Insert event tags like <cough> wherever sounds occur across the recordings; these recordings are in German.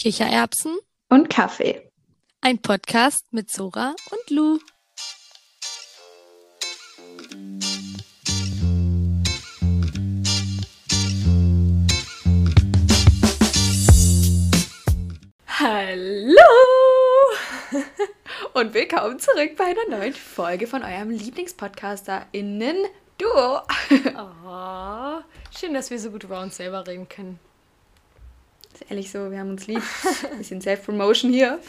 Kichererbsen und Kaffee. Ein Podcast mit Sora und Lou. Hallo <laughs> und willkommen zurück bei einer neuen Folge von eurem LieblingspodcasterInnen Duo. <laughs> Oh, schön, dass wir so gut über uns selber reden können. Ist ehrlich so, wir haben uns lieb. Ein bisschen Self-Promotion hier.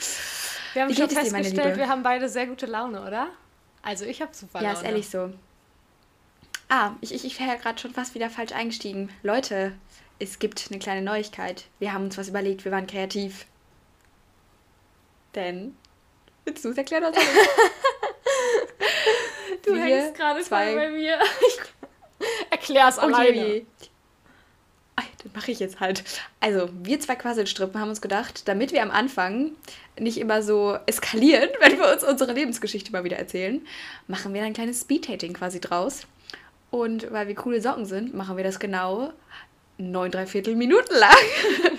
Wir haben Wie schon festgestellt, wir haben beide sehr gute Laune, oder? Also ich habe super Laune. Ja, ist ehrlich so. Ah, ich, ich, ich wäre ja gerade schon fast wieder falsch eingestiegen. Leute, es gibt eine kleine Neuigkeit. Wir haben uns was überlegt, wir waren kreativ. Denn, willst du es erklären, was <laughs> Du wir hängst gerade zwei bei mir. <laughs> Erklär's okay. alleine. Das mache ich jetzt halt. Also, wir zwei Quasselstrippen haben uns gedacht, damit wir am Anfang nicht immer so eskalieren, <laughs> wenn wir uns unsere Lebensgeschichte mal wieder erzählen, machen wir ein kleines Speed-Dating quasi draus. Und weil wir coole Socken sind, machen wir das genau neun, dreiviertel Minuten lang. <laughs>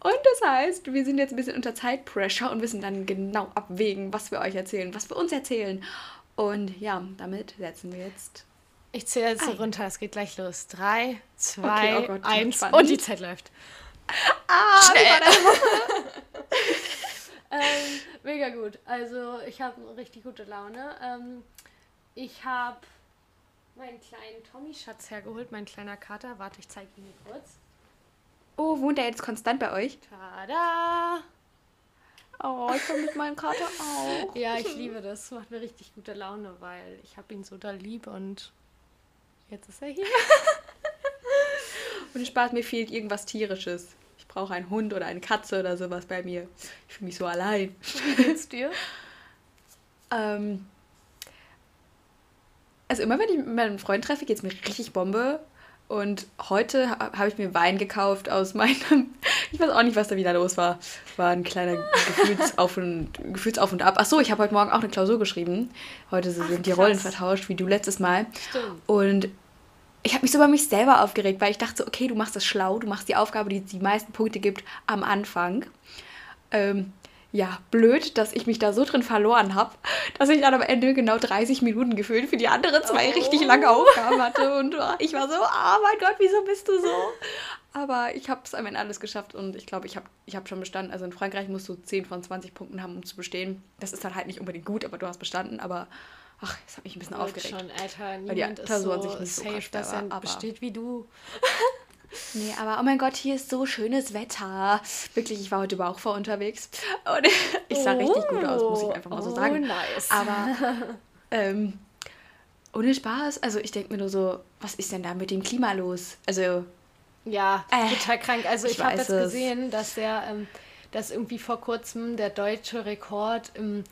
und das heißt, wir sind jetzt ein bisschen unter Zeitpressure und müssen dann genau abwägen, was wir euch erzählen, was wir uns erzählen. Und ja, damit setzen wir jetzt. Ich zähle jetzt ein. runter, es geht gleich los. Drei, zwei, okay, oh Gott, eins und die Zeit läuft. Ah, Schnell. <laughs> ähm, mega gut. Also ich habe richtig gute Laune. Ähm, ich habe meinen kleinen Tommy-Schatz hergeholt, mein kleiner Kater. Warte, ich zeige ihn kurz. Oh, wohnt er jetzt konstant bei euch? Tada! Oh, ich vermisse meinen Kater <laughs> auch. Ja, ich liebe das. Macht mir richtig gute Laune, weil ich habe ihn so da lieb und jetzt ist er hier. <laughs> und Spaß, mir fehlt irgendwas Tierisches. Ich brauche einen Hund oder eine Katze oder sowas bei mir. Ich fühle mich so allein. Wie geht's dir? <laughs> ähm, also immer wenn ich mit meinem Freund treffe, geht es mir richtig Bombe. Und heute habe ich mir Wein gekauft aus meinem. <laughs> Ich weiß auch nicht, was da wieder los war. War ein kleiner Gefühlsauf und, Gefühlsauf und Ab. Achso, ich habe heute Morgen auch eine Klausur geschrieben. Heute sind Ach, die Rollen vertauscht, wie du letztes Mal. Stimmt. Und ich habe mich so über mich selber aufgeregt, weil ich dachte, okay, du machst das schlau, du machst die Aufgabe, die die meisten Punkte gibt, am Anfang. Ähm, ja, blöd, dass ich mich da so drin verloren habe, dass ich dann am Ende genau 30 Minuten gefühlt für die anderen zwei oh. richtig lange Aufgaben hatte. Und ich war so, oh mein Gott, wieso bist du so? Aber ich habe es am Ende alles geschafft und ich glaube, ich habe ich hab schon bestanden. Also in Frankreich musst du 10 von 20 Punkten haben, um zu bestehen. Das ist dann halt nicht unbedingt gut, aber du hast bestanden. Aber ach, das hat mich ein bisschen Gut aufgeregt. schon, Alter. Niemand weil die Klausur so an sich nicht safe, so dass er besteht wie du. <laughs> Nee, aber oh mein Gott, hier ist so schönes Wetter. Wirklich, ich war heute Bauch vor unterwegs. Und <laughs> ich sah oh, richtig gut aus, muss ich einfach mal so oh, sagen. Nice. Aber <laughs> ähm, ohne Spaß, also ich denke mir nur so, was ist denn da mit dem Klima los? Also. Ja, äh, total krank. Also ich, ich habe jetzt gesehen, dass der, ähm, dass irgendwie vor kurzem der deutsche Rekord im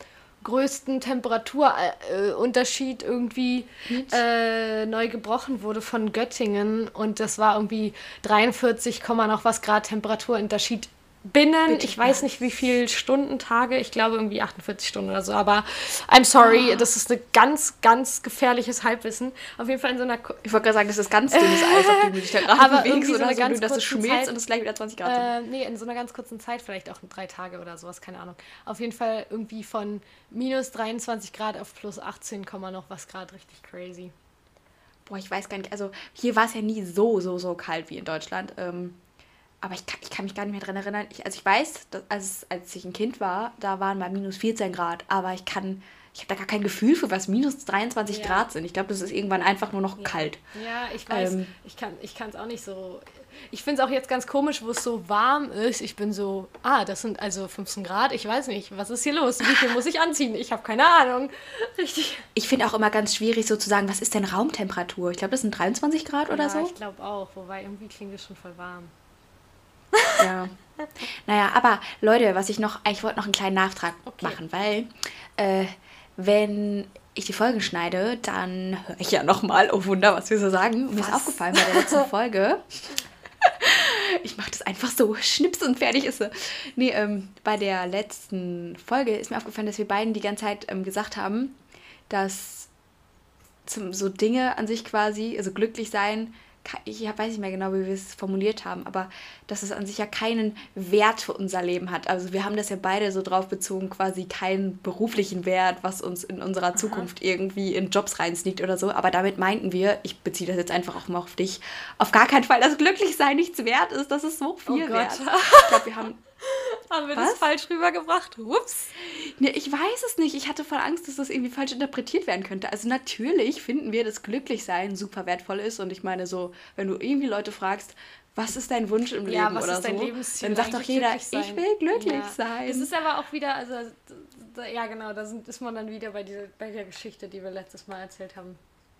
größten Temperaturunterschied irgendwie äh, neu gebrochen wurde von Göttingen. Und das war irgendwie 43, noch was Grad Temperaturunterschied binnen, Bitte, ich weiß nicht wie viele Stunden, Tage, ich glaube irgendwie 48 Stunden oder so, aber I'm sorry, oh. das ist ein ganz, ganz gefährliches Halbwissen. Auf jeden Fall in so einer... Ko ich wollte gerade sagen, das ist ganz dünnes Eis, auf dem du dich da gerade bewegst, so oder so, ganz du, dass es schmilzt Zeit, und es gleich wieder 20 Grad äh, Nee, in so einer ganz kurzen Zeit, vielleicht auch drei Tage oder sowas, keine Ahnung. Auf jeden Fall irgendwie von minus 23 Grad auf plus 18, noch was Grad, richtig crazy. Boah, ich weiß gar nicht, also hier war es ja nie so, so, so kalt wie in Deutschland. Ähm, aber ich kann, ich kann mich gar nicht mehr daran erinnern. Ich, also ich weiß, dass, als, als ich ein Kind war, da waren mal minus 14 Grad, aber ich kann, ich habe da gar kein Gefühl für, was minus 23 ja. Grad sind. Ich glaube, das ist irgendwann einfach nur noch ja. kalt. Ja, ich weiß, ähm, ich kann es auch nicht so. Ich finde es auch jetzt ganz komisch, wo es so warm ist. Ich bin so, ah, das sind also 15 Grad. Ich weiß nicht, was ist hier los? Wie viel muss ich anziehen? Ich habe keine Ahnung. Richtig. Ich finde auch immer ganz schwierig, so zu sagen, was ist denn Raumtemperatur? Ich glaube, das sind 23 Grad oder ja, so. Ich glaube auch, wobei irgendwie klingt es schon voll warm. Ja. <laughs> Naja, aber Leute, was ich noch, ich wollte noch einen kleinen Nachtrag okay. machen, weil äh, wenn ich die Folgen schneide, dann höre ich ja nochmal, oh Wunder, was wir so sagen. Was? Mir ist aufgefallen bei der letzten <laughs> Folge. ich mache das einfach so, schnips und fertig ist sie. Nee, ähm, bei der letzten Folge ist mir aufgefallen, dass wir beiden die ganze Zeit ähm, gesagt haben, dass zum, so Dinge an sich quasi, also glücklich sein, ich weiß nicht mehr genau, wie wir es formuliert haben, aber dass es an sich ja keinen Wert für unser Leben hat. Also wir haben das ja beide so drauf bezogen, quasi keinen beruflichen Wert, was uns in unserer Zukunft Aha. irgendwie in Jobs reinsneakt oder so. Aber damit meinten wir, ich beziehe das jetzt einfach auch mal auf dich, auf gar keinen Fall, dass Glücklichsein nichts wert ist. Das ist so viel oh wert. Ich glaube, wir haben <laughs> haben wir Was? das falsch rübergebracht? Ups. Nee, ich weiß es nicht. Ich hatte voll Angst, dass das irgendwie falsch interpretiert werden könnte. Also natürlich finden wir, dass Glücklichsein super wertvoll ist. Und ich meine so, wenn du irgendwie Leute fragst, was ist dein Wunsch im ja, Leben was oder ist dein so, Lebensziel? dann sagt doch jeder, ich will glücklich ja. sein. Es ist aber auch wieder, also ja genau, da sind, ist man dann wieder bei, dieser, bei der Geschichte, die wir letztes Mal erzählt haben.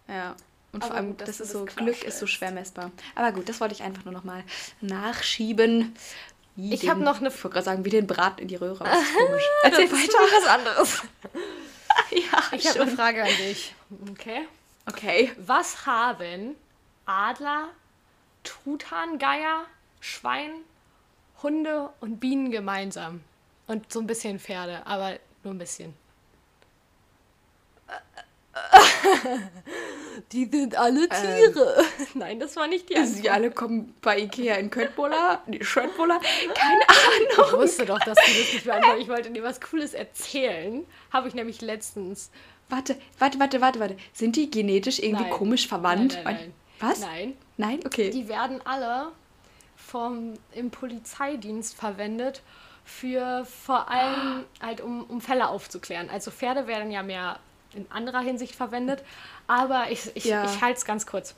Ja. Und aber vor allem, gut, das ist so, Glück ist so schwer messbar. Aber gut, das wollte ich einfach nur nochmal nachschieben. Ich habe noch eine. Ich wollte gerade sagen, wie den Braten in die Röhre. Das ist <laughs> komisch. Erzähl das weiter. Ist was anderes. <laughs> ja, ich habe eine Frage an dich. Okay. Okay. Was haben Adler, Truthahn, Geier, Schwein, Hunde und Bienen gemeinsam? Und so ein bisschen Pferde, aber nur ein bisschen. <laughs> <laughs> die sind alle ähm. Tiere. Ähm, <laughs> Nein, das war nicht die Antwort. Sie alle kommen bei Ikea in Köttbullar, Schöttbullar. Keine Ahnung. Ich wusste doch, dass du das nicht beantworten Ich wollte dir was Cooles erzählen. Habe ich nämlich letztens. Warte, warte, warte, warte, warte. Sind die genetisch irgendwie nein. komisch verwandt? Nein, nein, nein. Was? Nein. Nein? Okay. Die werden alle vom, im Polizeidienst verwendet für vor allem halt um, um Fälle aufzuklären. Also Pferde werden ja mehr in anderer Hinsicht verwendet. Aber ich, ich, ja. ich halte es ganz kurz.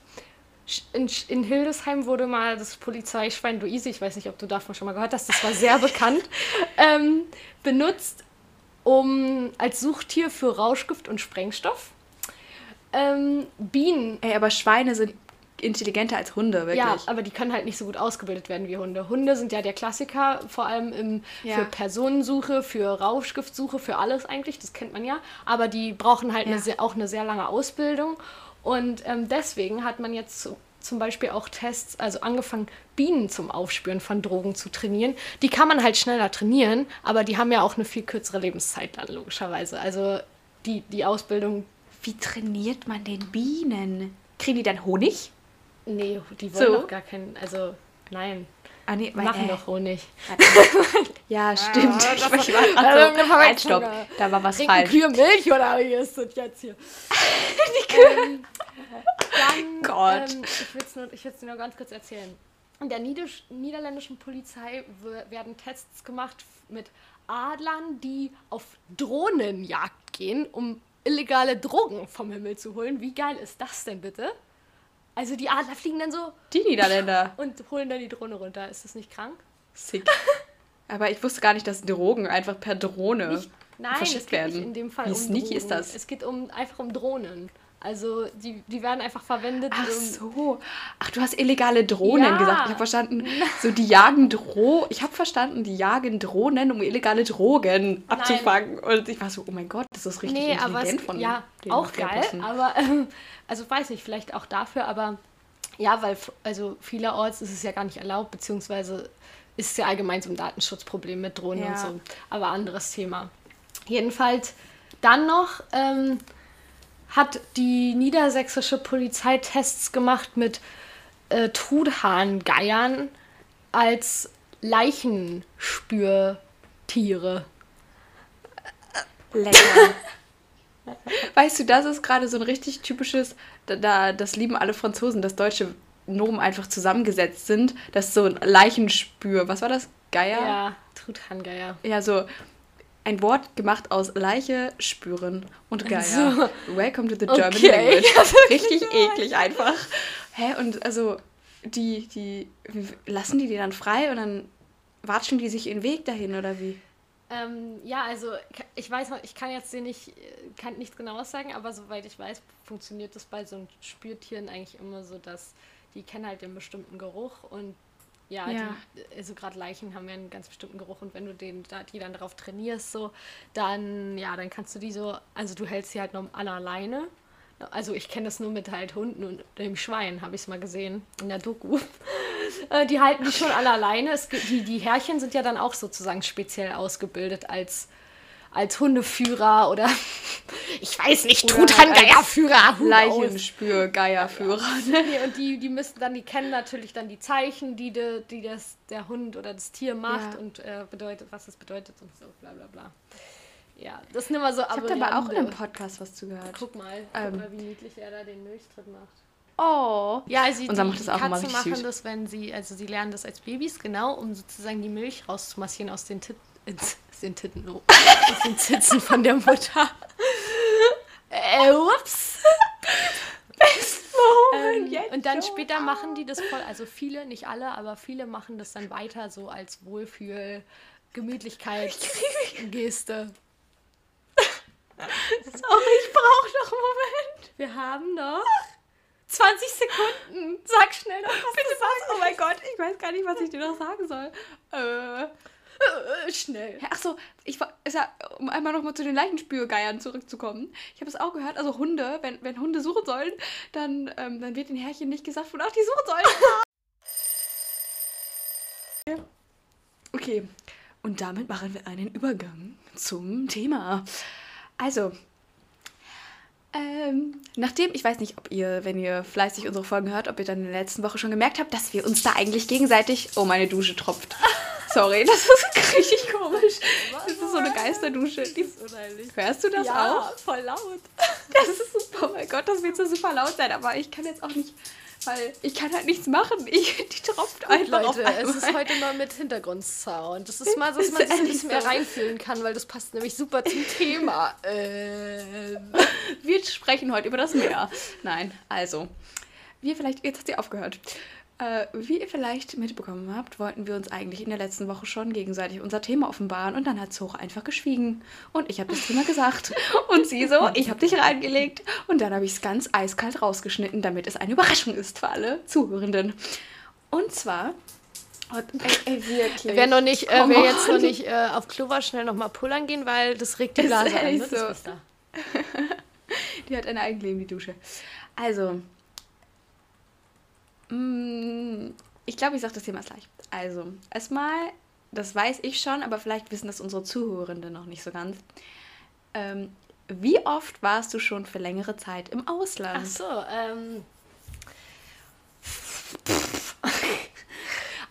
In, in, Hildesheim wurde mal das Polizeischwein Luise, ich weiß nicht, ob du davon schon mal gehört hast, das war sehr bekannt, <laughs> ähm, benutzt um als Suchtier für Rauschgift und Sprengstoff. Ähm, Bienen. Ey, aber Schweine sind intelligenter als Hunde, wirklich. Ja, aber die können halt nicht so gut ausgebildet werden wie Hunde. Hunde sind ja der Klassiker, vor allem im, ja. für Personensuche, für Rauschgiftsuche, für alles eigentlich, das kennt man ja. Aber die brauchen halt ja. eine auch eine sehr lange Ausbildung. Und ähm, deswegen hat man jetzt zum Beispiel auch Tests, also angefangen, Bienen zum Aufspüren von Drogen zu trainieren. Die kann man halt schneller trainieren, aber die haben ja auch eine viel kürzere Lebenszeit dann, logischerweise. Also die, die Ausbildung. Wie trainiert man den Bienen? Kriegen die dann Honig? Nee, die wollen so? doch gar keinen. Also, nein. Ah, nee, weil, machen äh, doch Honig. <laughs> ja, stimmt. Ah, ich war gerade <laughs> so, halt, stopp, da war was falsch. Kühe Milch oder wie ist das jetzt hier? <laughs> Die Kühe. Ähm, dann, Gott. Ähm, ich will es nur, dir nur ganz kurz erzählen. In der Nieder niederländischen Polizei werden Tests gemacht mit Adlern, die auf Drohnenjagd gehen, um illegale Drogen vom Himmel zu holen. Wie geil ist das denn bitte? Also die Adler fliegen dann so. Die Niederländer. <laughs> Und holen dann die Drohne runter. Ist das nicht krank? Sick. Aber ich wusste gar nicht, dass Drogen einfach per Drohne nicht, nein, verschickt werden. in dem Fall Wie um sneaky Drogen. ist das? Es geht um, einfach um Drohnen. Also die, die werden einfach verwendet. Ach so. Ach, du hast illegale Drohnen ja. gesagt. Ich habe verstanden, so die jagen Dro. Ich habe verstanden, die jagen Drohnen, um illegale Drogen abzufangen. Nein. Und ich war so, oh mein Gott, das ist richtig nee, intelligent es, von Ja, auch geil. Aber ähm, <laughs> also weiß ich vielleicht auch dafür, aber ja, weil also vielerorts ist es ja gar nicht erlaubt, beziehungsweise ist es ja allgemein so ein Datenschutzproblem mit Drohnen ja. und so. Aber anderes Thema. Jedenfalls dann noch. Ähm, hat die niedersächsische Polizei Tests gemacht mit äh, Truthahngeiern als Leichenspürtiere. Lecker. <laughs> weißt du, das ist gerade so ein richtig typisches, da, da, das lieben alle Franzosen, dass deutsche Nomen einfach zusammengesetzt sind. Das ist so ein Leichenspür. Was war das? Geier? Ja, Truthahngeier. Ja, so ein Wort gemacht aus Leiche, Spüren und Geier. So. Welcome to the German okay. Language. <laughs> Richtig eklig einfach. Hä? Und also, die, die, lassen die die dann frei und dann watschen die sich ihren Weg dahin oder wie? Ähm, ja, also ich weiß noch, ich kann jetzt dir nicht, kann nichts genaues sagen, aber soweit ich weiß, funktioniert das bei so Spürtieren eigentlich immer so, dass die kennen halt den bestimmten Geruch und ja, ja. Die, also gerade Leichen haben ja einen ganz bestimmten Geruch und wenn du den, die dann darauf trainierst, so, dann, ja, dann kannst du die so, also du hältst sie halt noch an alleine. Also ich kenne das nur mit halt Hunden und dem Schwein, habe ich es mal gesehen in der Doku. <laughs> Äh, die halten die schon alle alleine. Es, die, die Herrchen sind ja dann auch sozusagen speziell ausgebildet als, als Hundeführer oder <laughs> ich weiß nicht, Truthahn-Geierführer. Leichenspür-Geierführer. Nee, und die, die müssen dann, die kennen natürlich dann die Zeichen, die, de, die das, der Hund oder das Tier macht ja. und äh, bedeutet, was es bedeutet und so, bla bla bla. Ja, das ist immer so Ich habe aber auch in einem Podcast was zugehört. Guck mal, ähm. guck mal, wie niedlich er da den Milchtritt macht. Oh. Ja, also Unser die, macht das auch Katzen machen süß. das, wenn sie, also sie lernen das als Babys, genau, um sozusagen die Milch rauszumassieren aus den Titten, aus den Titten, oh, aus den Zitzen von der Mutter. äh, ups. ähm, und dann später machen die das voll, also viele, nicht alle, aber viele machen das dann weiter so als Wohlfühl, Gemütlichkeit, Geste. <laughs> Sorry, ich brauche noch einen Moment. Wir haben noch 20 Sekunden. Sag schnell noch was. Bitte was? Oh mein Gott, ich weiß gar nicht, was ich dir noch sagen soll. Äh. <laughs> schnell. Ach so, ich war, ja, um einmal noch mal zu den Leichenspürgeiern zurückzukommen. Ich habe es auch gehört, also Hunde, wenn, wenn Hunde suchen sollen, dann, ähm, dann wird den Herrchen nicht gesagt, wonach die suchen sollen. <laughs> okay, und damit machen wir einen Übergang zum Thema. Also, ähm, nachdem, ich weiß nicht, ob ihr, wenn ihr fleißig unsere Folgen hört, ob ihr dann in der letzten Woche schon gemerkt habt, dass wir uns da eigentlich gegenseitig. Oh, meine Dusche tropft. <laughs> Sorry, das ist richtig komisch. Das ist so eine Geisterdusche. Die, hörst du das ja, auch? voll laut. Das ist super. Oh mein Gott, das wird so super laut sein, aber ich kann jetzt auch nicht weil ich kann halt nichts machen. Ich, die tropft einfach Leute, auf es ist heute mal mit Hintergrundsound. Das ist mal, dass <laughs> man sich ein bisschen mehr reinfühlen kann, weil das passt nämlich super zum Thema. <laughs> Äh. Wir sprechen heute über das Meer. Nein, also, wir vielleicht, jetzt hat sie aufgehört. Äh, wie ihr vielleicht mitbekommen habt, wollten wir uns eigentlich in der letzten Woche schon gegenseitig unser Thema offenbaren und dann hat Zoch einfach geschwiegen. Und ich habe das Thema gesagt. <laughs> Und sie so, ich habe dich reingelegt. Und dann habe ich es ganz eiskalt rausgeschnitten, damit es eine Überraschung ist für alle Zuhörenden. Und zwar Ey, ey, wirklich. Wer noch nicht, äh, wer jetzt noch nicht äh, auf Klo war, schnell nochmal pullern gehen, weil das regt die Blase an. Ne? So. <laughs> die hat ein Eigenleben, die Dusche. Also, ich glaube, ich sage das Thema gleich. Also, erstmal, das weiß ich schon, aber vielleicht wissen das unsere Zuhörenden noch nicht so ganz. Ähm, wie oft warst du schon für längere Zeit im Ausland? Ach so, ähm.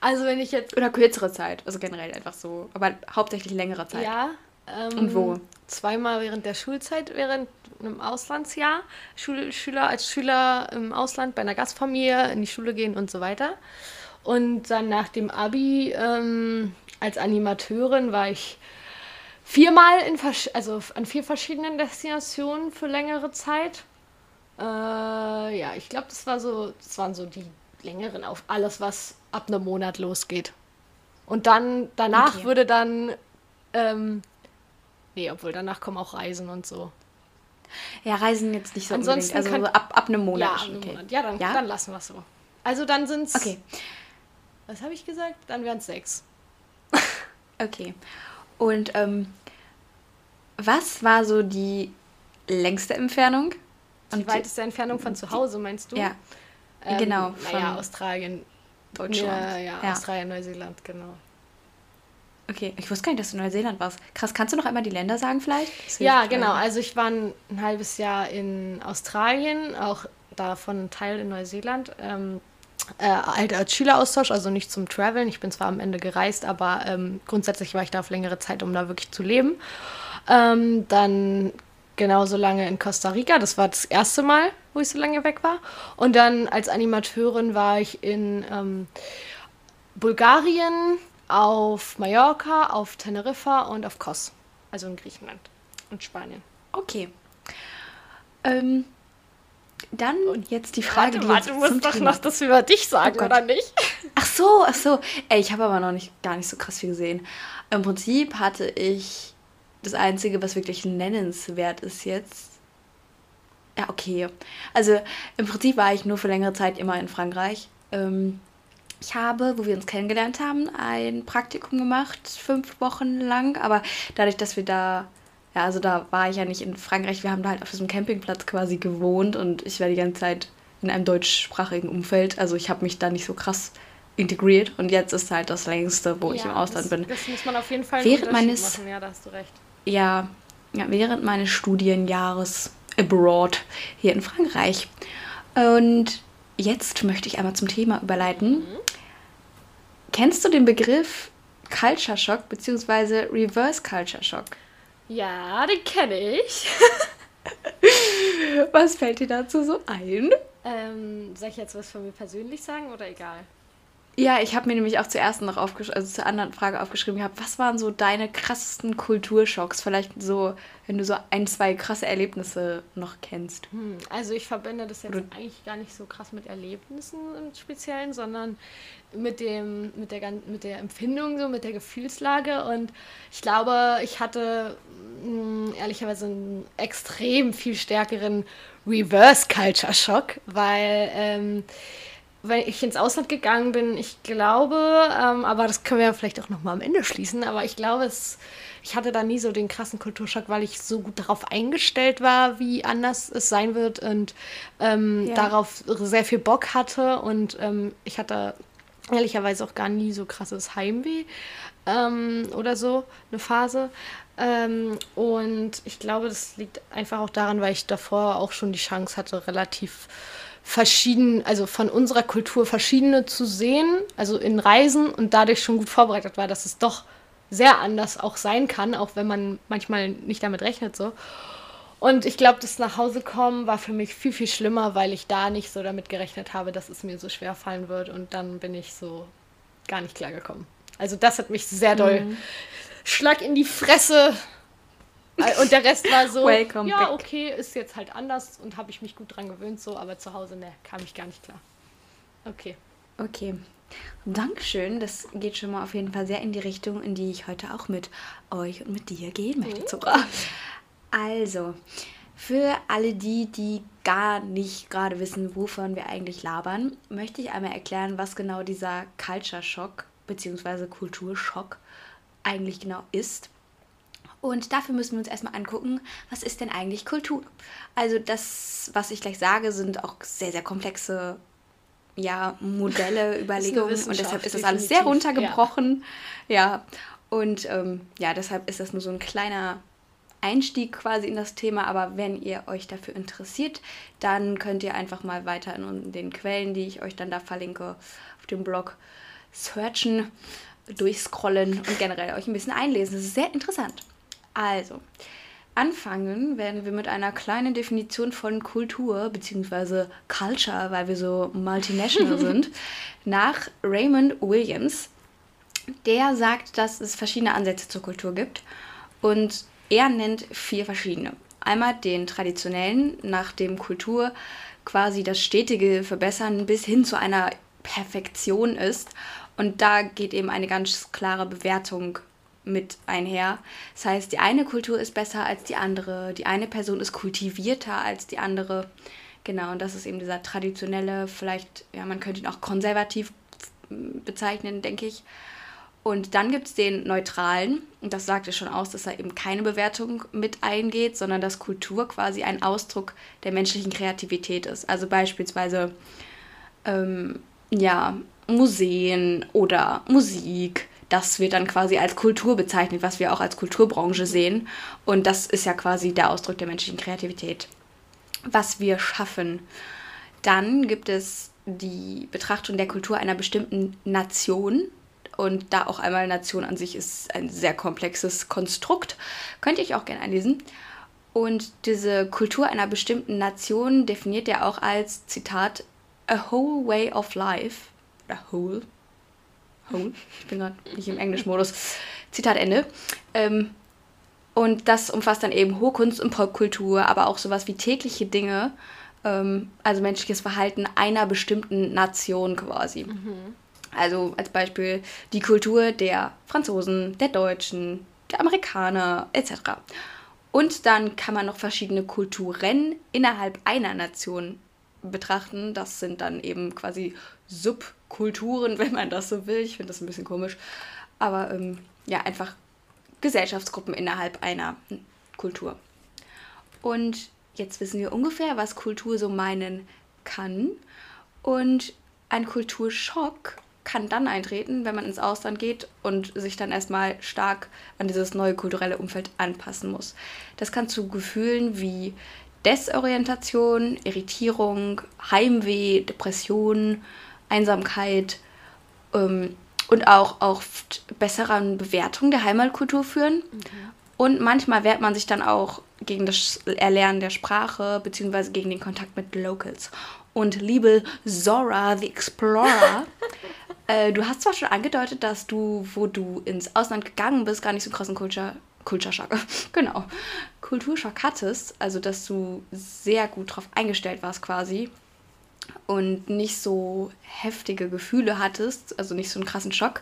also, wenn ich jetzt. Oder kürzere Zeit, also generell einfach so. Aber hauptsächlich längere Zeit. Ja. Ähm, Und wo? Zweimal während der Schulzeit, während einem Auslandsjahr. Schul Schüler als Schüler im Ausland bei einer Gastfamilie in die Schule gehen und so weiter. Und dann nach dem Abi ähm, als Animateurin war ich viermal in also an vier verschiedenen Destinationen für längere Zeit. Äh, ja, ich glaube, das war so, das waren so die längeren auf alles, was ab einem Monat losgeht. Und dann danach okay. würde dann ähm, nee, obwohl danach kommen auch Reisen und so. Ja, Reisen jetzt nicht so Ansonsten unbedingt. Also ab, ab einem Monat. Ja, okay. Monat. ja, dann, ja? dann lassen wir es so. Also dann sind es. Okay. Was habe ich gesagt? Dann wären es sechs. <laughs> okay. Und ähm, was war so die längste Entfernung? Und die weiteste Entfernung von zu Hause, meinst du? Ja. Ähm, genau. Naja, Australien. Deutschland. Ja, ja, ja, Australien, Neuseeland, genau. Okay, ich wusste gar nicht, dass du in Neuseeland warst. Krass, kannst du noch einmal die Länder sagen vielleicht? Ja, genau. Also ich war ein, ein, halbes Jahr in Australien, auch davon ein Teil in Neuseeland. Ähm, äh, halt als Schüleraustausch, also nicht zum Traveln. Ich bin zwar am Ende gereist, aber ähm, grundsätzlich war ich da auf längere Zeit, um da wirklich zu leben. Ähm, dann genauso lange in Costa Rica. Das war das erste Mal, wo ich so lange weg war. Und dann als Animateurin war ich in ähm, Bulgarien, auf Mallorca, auf Teneriffa und auf Kos, also in Griechenland und Spanien. Okay. Ähm, dann und jetzt die Frage, warte, warte, du musst doch noch das über dich sagen, oh oder nicht? <laughs> Ach so, ach so. Ey, ich habe aber noch nicht gar nicht so krass viel gesehen. Im Prinzip hatte ich das Einzige, was wirklich nennenswert ist jetzt. Ja, okay. Also im Prinzip war ich nur für längere Zeit immer in Frankreich. Ähm, ich habe, wo wir uns kennengelernt haben, ein Praktikum gemacht, fünf Wochen lang. Aber dadurch, dass wir da, ja, also da war ich ja nicht in Frankreich, wir haben da halt auf diesem Campingplatz quasi gewohnt und ich war die ganze Zeit in einem deutschsprachigen Umfeld. Also ich habe mich da nicht so krass integriert und jetzt ist halt das längste, wo ja, ich im Ausland das, bin. Das muss man auf jeden Fall während meines machen, ja, da hast du recht. Ja, ja, während meines Studienjahres abroad hier in Frankreich. Und jetzt möchte ich einmal zum Thema überleiten. Mhm. Kennst du den Begriff Culture Shock bzw. Reverse Culture Shock? Ja, den kenne ich. <laughs> was fällt dir dazu so ein? Ähm, soll ich jetzt was von mir persönlich sagen oder egal? Ja, ich habe mir nämlich auch zuerst noch aufgeschrieben, also zur anderen Frage aufgeschrieben gehabt, was waren so deine krassesten Kulturschocks? Vielleicht so, wenn du so ein, zwei krasse Erlebnisse noch kennst. Hm, also ich verbinde das jetzt Oder eigentlich gar nicht so krass mit Erlebnissen im Speziellen, sondern mit dem, mit der mit der Empfindung, so mit der Gefühlslage. Und ich glaube, ich hatte mh, hm, ehrlicherweise einen extrem viel stärkeren Reverse-Culture-Schock, weil ähm, weil ich ins Ausland gegangen bin, ich glaube, ähm, aber das können wir ja vielleicht auch nochmal am Ende schließen, aber ich glaube, es, ich hatte da nie so den krassen Kulturschock, weil ich so gut darauf eingestellt war, wie anders es sein wird und ähm, ja. darauf sehr viel Bock hatte und ähm, ich hatte ehrlicherweise auch gar nie so krasses Heimweh ähm, oder so, eine Phase. Ähm, und ich glaube, das liegt einfach auch daran, weil ich davor auch schon die Chance hatte, relativ verschieden, also von unserer Kultur verschiedene zu sehen, also in Reisen und dadurch schon gut vorbereitet war, dass es doch sehr anders auch sein kann, auch wenn man manchmal nicht damit rechnet so. Und ich glaube, das nach Hause kommen war für mich viel, viel schlimmer, weil ich da nicht so damit gerechnet habe, dass es mir so schwer fallen wird. Und dann bin ich so gar nicht klargekommen. Also das hat mich sehr doll mhm. Schlag in die Fresse und der Rest war so, Welcome ja, back. okay, ist jetzt halt anders und habe ich mich gut dran gewöhnt, so, aber zu Hause, ne, kam ich gar nicht klar. Okay. Okay. Dankeschön. Das geht schon mal auf jeden Fall sehr in die Richtung, in die ich heute auch mit euch und mit dir gehen möchte, mhm. Zora. Also, für alle die, die gar nicht gerade wissen, wovon wir eigentlich labern, möchte ich einmal erklären, was genau dieser Culture Shock bzw. Kulturschock eigentlich genau ist. Und dafür müssen wir uns erstmal angucken, was ist denn eigentlich Kultur? Also das, was ich gleich sage, sind auch sehr, sehr komplexe ja, Modelle, <laughs> Überlegungen und deshalb ist das alles sehr runtergebrochen. Ja, ja. und ähm, ja, deshalb ist das nur so ein kleiner Einstieg quasi in das Thema, aber wenn ihr euch dafür interessiert, dann könnt ihr einfach mal weiter in den Quellen, die ich euch dann da verlinke, auf dem Blog searchen, durchscrollen und generell euch ein bisschen einlesen. Das ist sehr interessant. Also, anfangen werden wir mit einer kleinen Definition von Kultur bzw. Culture, weil wir so multinational <laughs> sind, nach Raymond Williams. Der sagt, dass es verschiedene Ansätze zur Kultur gibt und er nennt vier verschiedene. Einmal den traditionellen, nach dem Kultur quasi das stetige Verbessern bis hin zu einer Perfektion ist. Und da geht eben eine ganz klare Bewertung mit einher. Das heißt, die eine Kultur ist besser als die andere, die eine Person ist kultivierter als die andere. Genau, und das ist eben dieser traditionelle, vielleicht, ja, man könnte ihn auch konservativ bezeichnen, denke ich. Und dann gibt es den neutralen, und das sagt es schon aus, dass da eben keine Bewertung mit eingeht, sondern dass Kultur quasi ein Ausdruck der menschlichen Kreativität ist. Also beispielsweise, ähm, ja, Museen oder Musik das wird dann quasi als Kultur bezeichnet, was wir auch als Kulturbranche sehen. Und das ist ja quasi der Ausdruck der menschlichen Kreativität, was wir schaffen. Dann gibt es die Betrachtung der Kultur einer bestimmten Nation. Und da auch einmal Nation an sich ist ein sehr komplexes Konstrukt, könnte ich auch gerne einlesen. Und diese Kultur einer bestimmten Nation definiert er auch als, Zitat, a whole way of life, a whole, Hole. Ich bin gerade nicht im Englischmodus. Zitat Ende. Ähm, und das umfasst dann eben hohe Kunst und Popkultur, aber auch sowas wie tägliche Dinge, ähm, also menschliches Verhalten einer bestimmten Nation quasi. Mhm. Also als Beispiel die Kultur der Franzosen, der Deutschen, der Amerikaner etc. Und dann kann man noch verschiedene Kulturen innerhalb einer Nation betrachten. Das sind dann eben quasi Subkulturen, <laughs> wenn man das so will. Ich finde das ein bisschen komisch. Aber ähm, ja, einfach Gesellschaftsgruppen innerhalb einer Kultur. Und jetzt wissen wir ungefähr, was Kultur so meinen kann. Und ein Kulturschock kann dann eintreten, wenn man ins Ausland geht und sich dann erstmal stark an dieses neue kulturelle Umfeld anpassen muss. Das kann zu Gefühlen wie Desorientation, Irritierung, Heimweh, Depression, Einsamkeit ähm, und auch oft besseren Bewertung der Heimatkultur führen. Mhm. Und manchmal wehrt man sich dann auch gegen das Erlernen der Sprache bzw. gegen den Kontakt mit Locals. Und liebe Zora, the Explorer, <laughs> äh, du hast zwar schon angedeutet, dass du, wo du ins Ausland gegangen bist, gar nicht so einen krassen Culture, Culture Shock, <laughs> genau, Kulturschock hattest, also dass du sehr gut darauf eingestellt warst quasi und nicht so heftige Gefühle hattest, also nicht so einen krassen Schock.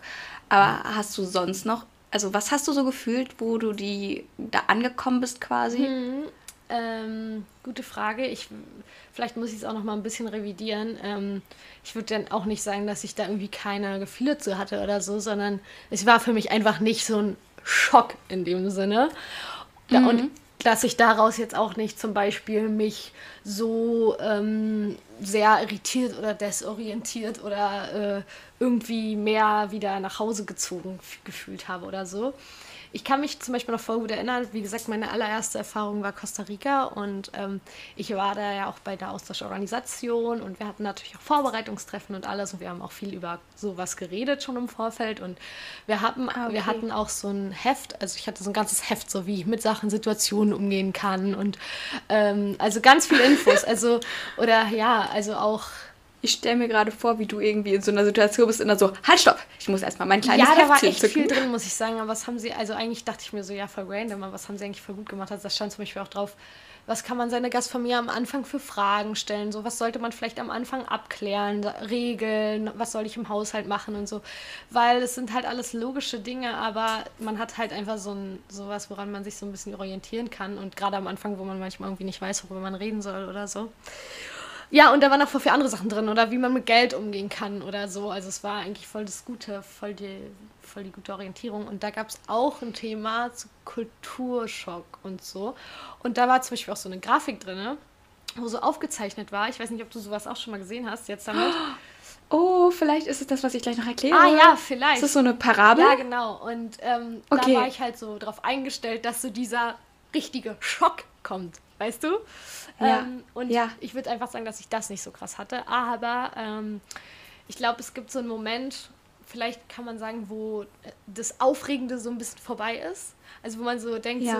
Aber hast du sonst noch, also was hast du so gefühlt, wo du die da angekommen bist quasi? Hm, ähm, gute Frage. Ich, vielleicht muss ich es auch noch mal ein bisschen revidieren. Ähm, ich würde dann auch nicht sagen, dass ich da irgendwie keine Gefühle zu hatte oder so, sondern es war für mich einfach nicht so ein Schock in dem Sinne. Mhm. Und dass ich daraus jetzt auch nicht zum Beispiel mich so ähm, sehr irritiert oder desorientiert oder äh, irgendwie mehr wieder nach Hause gezogen gefühlt habe oder so. Ich kann mich zum Beispiel noch voll gut erinnern, wie gesagt, meine allererste Erfahrung war Costa Rica und ähm, ich war da ja auch bei der Austauschorganisation und wir hatten natürlich auch Vorbereitungstreffen und alles und wir haben auch viel über sowas geredet schon im Vorfeld und wir, haben, ah, okay. wir hatten auch so ein Heft, also ich hatte so ein ganzes Heft, so wie ich mit Sachen, Situationen umgehen kann und ähm, also ganz viele Infos, also oder ja, also auch ich stelle mir gerade vor, wie du irgendwie in so einer Situation bist und dann so, halt, stopp, ich muss erstmal mein kleines Ja, da war echt zücken. viel drin, muss ich sagen. Aber was haben sie, also eigentlich dachte ich mir so, ja, voll random, aber was haben sie eigentlich voll gut gemacht? Also da stand zum Beispiel auch drauf, was kann man seine Gastfamilie am Anfang für Fragen stellen? So, was sollte man vielleicht am Anfang abklären, Regeln, was soll ich im Haushalt machen und so. Weil es sind halt alles logische Dinge, aber man hat halt einfach so ein, sowas, woran man sich so ein bisschen orientieren kann. Und gerade am Anfang, wo man manchmal irgendwie nicht weiß, worüber man reden soll oder so. Ja, und da waren auch voll viele andere Sachen drin oder wie man mit Geld umgehen kann oder so. Also es war eigentlich voll das Gute, voll die, voll die gute Orientierung. Und da gab es auch ein Thema zu Kulturschock und so. Und da war zum Beispiel auch so eine Grafik drin, wo so aufgezeichnet war. Ich weiß nicht, ob du sowas auch schon mal gesehen hast jetzt damit. <gasps> Oh, vielleicht ist es das, was ich gleich noch erkläre. Ah ja, vielleicht. Ist das so eine Parabel? Ja, genau. Und ähm, okay. da war ich halt so drauf eingestellt, dass so dieser richtige Schock kommt, weißt du? Ja. Ähm, und ja. ich würde einfach sagen, dass ich das nicht so krass hatte. Aber ähm, ich glaube, es gibt so einen Moment, vielleicht kann man sagen, wo das Aufregende so ein bisschen vorbei ist. Also wo man so denkt, ja. so,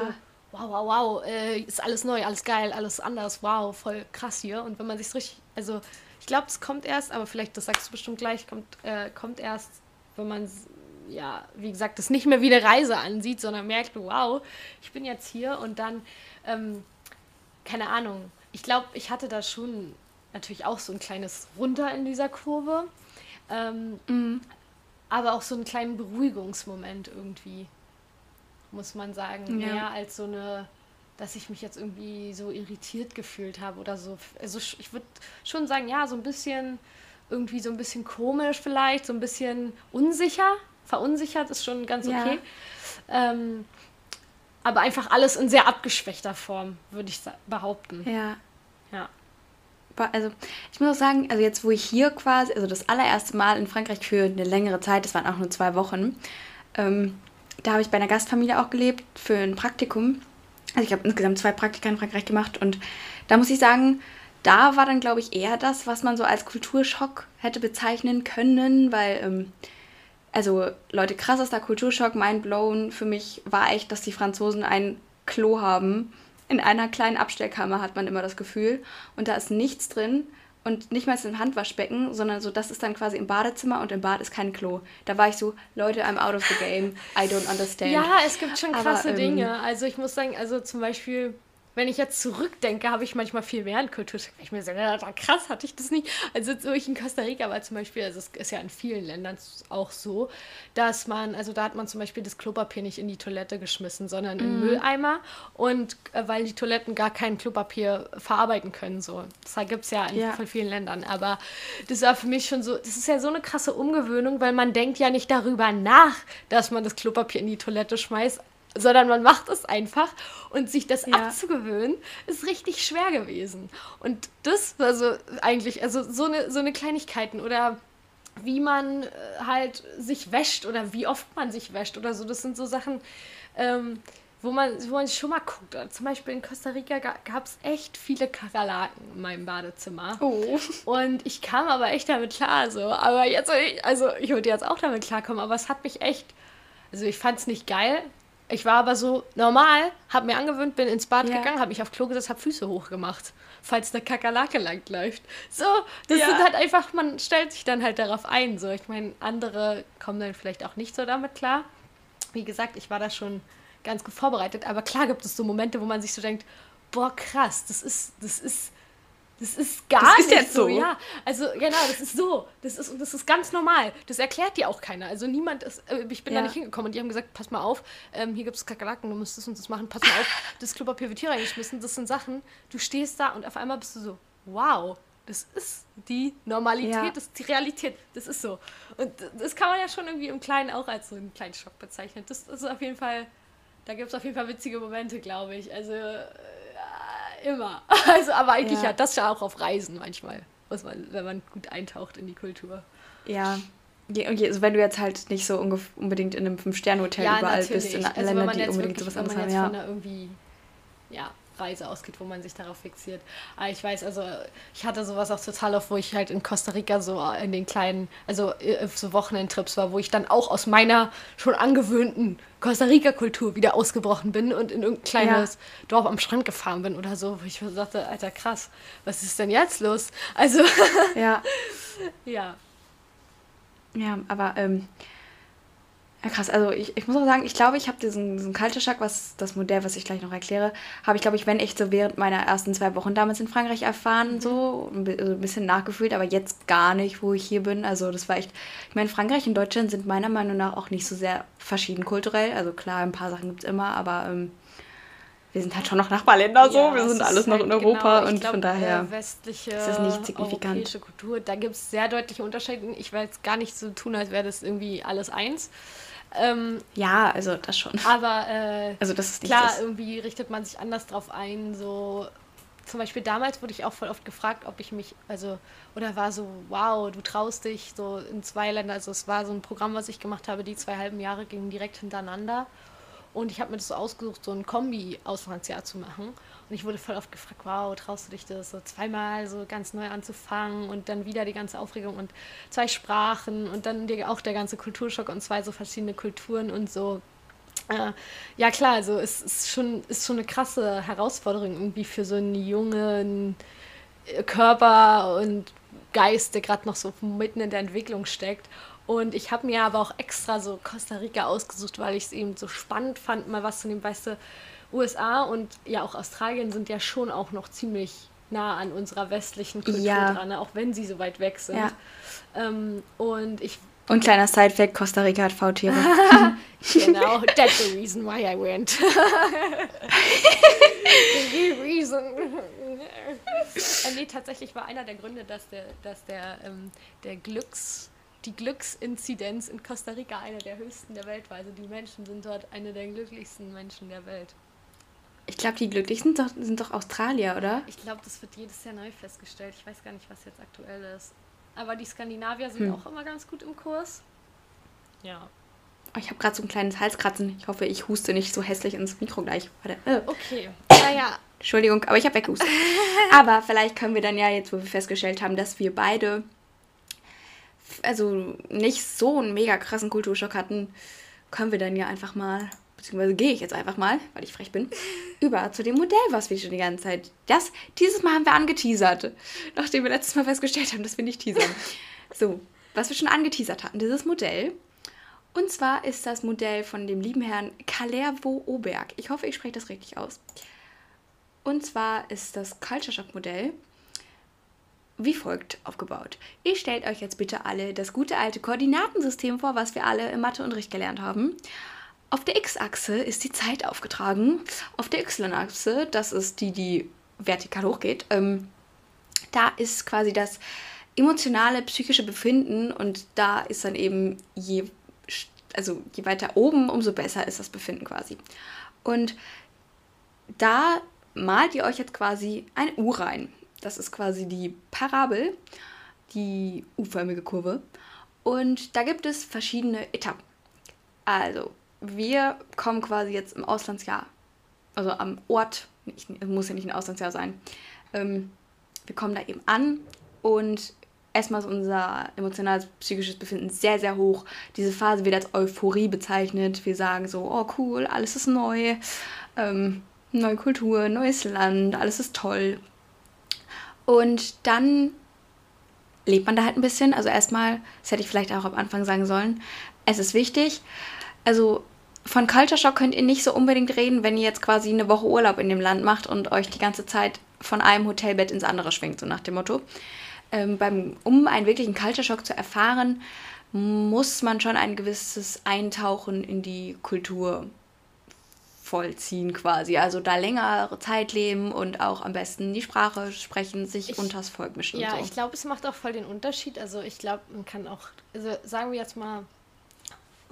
wow, wow, wow, äh, ist alles neu, alles geil, alles anders, wow, voll krass hier. Und wenn man sich richtig, also ich glaube, es kommt erst, aber vielleicht, das sagst du bestimmt gleich, kommt, äh, kommt erst, wenn man, ja, wie gesagt, das nicht mehr wie eine Reise ansieht, sondern merkt, wow, ich bin jetzt hier und dann ähm, keine Ahnung. Ich glaube, ich hatte da schon natürlich auch so ein kleines Runter in dieser Kurve. Ähm, mhm. Aber auch so einen kleinen Beruhigungsmoment irgendwie, muss man sagen. Ja. Mehr als so eine, dass ich mich jetzt irgendwie so irritiert gefühlt habe oder so. Also ich würde schon sagen, ja, so ein bisschen, irgendwie so ein bisschen komisch vielleicht, so ein bisschen unsicher. Verunsichert ist schon ganz okay. Ja. Ähm, aber einfach alles in sehr abgeschwächter Form, würde ich behaupten. Ja. Ja. Also, ich muss auch sagen, also jetzt, wo ich hier quasi, also das allererste Mal in Frankreich für eine längere Zeit, das waren auch nur zwei Wochen, ähm, da habe ich bei einer Gastfamilie auch gelebt für ein Praktikum. Also ich habe insgesamt zwei Praktika in Frankreich gemacht und da muss ich sagen, da war dann, glaube ich, eher das, was man so als Kulturschock hätte bezeichnen können, weil ähm, also Leute, krassester Kulturschock, mindblown für mich war echt, dass die Franzosen ein Klo haben. In einer kleinen Abstellkammer hat man immer das Gefühl. Und da ist nichts drin und nicht mal ein Handwaschbecken, sondern so, das ist dann quasi im Badezimmer und im Bad ist kein Klo. Da war ich so, Leute, I'm out of the game, I don't understand. Ja, es gibt schon krasse Aber, ähm, Dinge. Also ich muss sagen, also zum Beispiel wenn ich jetzt zurückdenke, habe ich manchmal viel mehr an Kulturschock. Ich mir so, ja, krass, hatte ich das nicht. Also so ich in Costa Rica war zum Beispiel, also es ist ja in vielen Ländern auch so, dass man, also da hat man zum Beispiel das Klopapier nicht in die Toilette geschmissen, sondern in mm. Mülleimer und äh, weil die Toiletten gar kein Klopapier verarbeiten können. So. Das gibt es ja in ja. vielen Ländern. Aber das war für mich schon so, das ist ja so eine krasse Umgewöhnung, weil man denkt ja nicht darüber nach, dass man das Klopapier in die Toilette schmeißt, sondern man macht es einfach und sich das ja. abzugewöhnen, ist richtig schwer gewesen. Und das war so eigentlich, also so eine, so eine Kleinigkeiten oder wie man äh, halt sich wäscht oder wie oft man sich wäscht oder so. Das sind so Sachen, ähm, wo man, wo man schon mal guckt. Zum Beispiel in Costa Rica gab es echt viele Kakerlaken in meinem Badezimmer. Oh. Und ich kam aber echt damit klar, so. Aber jetzt, also ich würde jetzt auch damit klarkommen, aber es hat mich echt, also ich fand es nicht geil. Ich war aber so normal, habe mir angewöhnt, bin ins Bad ja. gegangen, habe mich auf Klo gesetzt, habe Füße hochgemacht, falls eine Kakerlake lang läuft. So, das ja. sind halt einfach, man stellt sich dann halt darauf ein. So, ich meine, andere kommen dann vielleicht auch nicht so damit klar. Wie gesagt, ich war da schon ganz gut vorbereitet. Aber klar gibt es so Momente, wo man sich so denkt, boah, krass, das ist, das ist, das ist gar das ist nicht jetzt so. Ja, also genau, das ist so. Das ist, das ist ganz normal. Das erklärt dir auch keiner. Also niemand ist, äh, ich bin ja. da nicht hingekommen und die haben gesagt, pass mal auf, ähm, hier gibt es Kakerlaken, du musst das und das machen, pass mal auf, <laughs> das Klopapier wird hier reingeschmissen. Das sind Sachen, du stehst da und auf einmal bist du so, wow, das ist die Normalität, ja. das ist die Realität, das ist so. Und das kann man ja schon irgendwie im Kleinen auch als so einen kleinen Schock bezeichnen. Das ist auf jeden Fall da gibt es auf jeden Fall witzige Momente, glaube ich. Also äh, immer. <laughs> Also, aber eigentlich ja. ja, das ja auch auf Reisen manchmal, muss man, wenn man gut eintaucht in die Kultur. Ja. Okay, also wenn du jetzt halt nicht so unbedingt in einem Fünf-Sterne-Hotel ja, überall natürlich. bist, in also Ländern, die unbedingt wirklich, sowas anderes haben. Ja. irgendwie, ja, Reise ausgeht, wo man sich darauf fixiert. Aber ich weiß, also ich hatte sowas auch total oft, wo ich halt in Costa Rica so in den kleinen, also äh, so Wochenendtrips war, wo ich dann auch aus meiner schon angewöhnten Costa Rica-Kultur wieder ausgebrochen bin und in irgendein kleines ja. Dorf am Strand gefahren bin oder so, wo ich mir dachte, Alter, krass, was ist denn jetzt los? Also, ja. <laughs> ja. Ja, aber ähm, ja, krass. Also ich, ich muss auch sagen, ich glaube, ich habe diesen, diesen Culture Shock, was das Modell, was ich gleich noch erkläre, habe ich, glaube ich, wenn echt so während meiner ersten zwei Wochen damals in Frankreich erfahren, mhm. so ein bisschen nachgefühlt, aber jetzt gar nicht, wo ich hier bin. Also das war echt, ich meine, Frankreich und Deutschland sind meiner Meinung nach auch nicht so sehr verschieden kulturell. Also klar, ein paar Sachen gibt es immer, aber ähm, wir sind halt schon noch Nachbarländer so, ja, wir sind alles noch halt in Europa genau, und glaub, von daher äh, westliche, ist das nicht signifikant. Europäische Kultur, da gibt es sehr deutliche Unterschiede. Ich will jetzt gar nicht so tun, als wäre das irgendwie alles eins. Ähm, ja, also das schon. Aber äh, also das ist klar, das. irgendwie richtet man sich anders drauf ein. So zum Beispiel damals wurde ich auch voll oft gefragt, ob ich mich, also, oder war so, wow, du traust dich so in zwei Länder. Also es war so ein Programm, was ich gemacht habe, die zwei halben Jahre gingen direkt hintereinander. Und ich habe mir das so ausgesucht, so ein Kombi-Auslandsjahr zu machen. Und ich wurde voll oft gefragt, wow, traust du dich das so zweimal so ganz neu anzufangen und dann wieder die ganze Aufregung und zwei Sprachen und dann auch der ganze Kulturschock und zwei so verschiedene Kulturen und so. Äh, ja klar, also es ist schon, ist schon eine krasse Herausforderung irgendwie für so einen jungen Körper und Geist, der gerade noch so mitten in der Entwicklung steckt. Und ich habe mir aber auch extra so Costa Rica ausgesucht, weil ich es eben so spannend fand, mal was zu nehmen, weißt du, USA und ja auch Australien sind ja schon auch noch ziemlich nah an unserer westlichen Kultur ja. dran, ne? auch wenn sie so weit weg sind. Ja. Ähm, und ich und kleiner Sidefact, Costa Rica hat V-Tiere. <laughs> genau, <laughs> that's the reason why I went. <laughs> the reason. äh, nee, tatsächlich war einer der Gründe, dass der, dass der, ähm, der Glücks, die Glücksinzidenz in Costa Rica eine der höchsten der Welt war. Also die Menschen sind dort eine der glücklichsten Menschen der Welt. Ich glaube, die glücklichsten sind doch, sind doch Australier, oder? Ich glaube, das wird jedes Jahr neu festgestellt. Ich weiß gar nicht, was jetzt aktuell ist. Aber die Skandinavier sind hm. auch immer ganz gut im Kurs. Ja. Oh, ich habe gerade so ein kleines Halskratzen. Ich hoffe, ich huste nicht so hässlich ins Mikro gleich. Warte. Äh. Okay. Naja. Entschuldigung, aber ich habe weggehustet. <laughs> aber vielleicht können wir dann ja jetzt, wo wir festgestellt haben, dass wir beide also nicht so einen mega krassen Kulturschock hatten, können wir dann ja einfach mal beziehungsweise gehe ich jetzt einfach mal, weil ich frech bin, <laughs> über zu dem Modell, was wir schon die ganze Zeit. Das, dieses Mal haben wir angeteasert. Nachdem wir letztes Mal festgestellt haben, dass wir nicht teasern. <laughs> So, was wir schon angeteasert hatten, dieses Modell. Und zwar ist das Modell von dem lieben Herrn Kalervo Oberg. Ich hoffe, ich spreche das richtig aus. Und zwar ist das Culture Shock Modell wie folgt aufgebaut. Ihr stellt euch jetzt bitte alle das gute alte Koordinatensystem vor, was wir alle im Matheunterricht gelernt haben. Auf der X-Achse ist die Zeit aufgetragen. Auf der Y-Achse, das ist die, die vertikal hochgeht, ähm, da ist quasi das emotionale, psychische Befinden und da ist dann eben je, also je weiter oben, umso besser ist das Befinden quasi. Und da malt ihr euch jetzt quasi eine U rein. Das ist quasi die Parabel, die U-förmige Kurve. Und da gibt es verschiedene Etappen. Also, wir kommen quasi jetzt im Auslandsjahr, also am Ort, ich, muss ja nicht ein Auslandsjahr sein, ähm, wir kommen da eben an und erstmal ist unser emotionales, psychisches Befinden sehr, sehr hoch. Diese Phase wird als Euphorie bezeichnet. Wir sagen so, oh cool, alles ist neu, ähm, neue Kultur, neues Land, alles ist toll. Und dann lebt man da halt ein bisschen. Also erstmal, das hätte ich vielleicht auch am Anfang sagen sollen, es ist wichtig. Also von Culture Shock könnt ihr nicht so unbedingt reden, wenn ihr jetzt quasi eine Woche Urlaub in dem Land macht und euch die ganze Zeit von einem Hotelbett ins andere schwingt, so nach dem Motto. Ähm, beim, um einen wirklichen Culture Shock zu erfahren, muss man schon ein gewisses Eintauchen in die Kultur vollziehen quasi. Also da längere Zeit leben und auch am besten die Sprache sprechen, sich ich, unters Volk mischen. Ja, so. ich glaube, es macht auch voll den Unterschied. Also ich glaube, man kann auch, also sagen wir jetzt mal,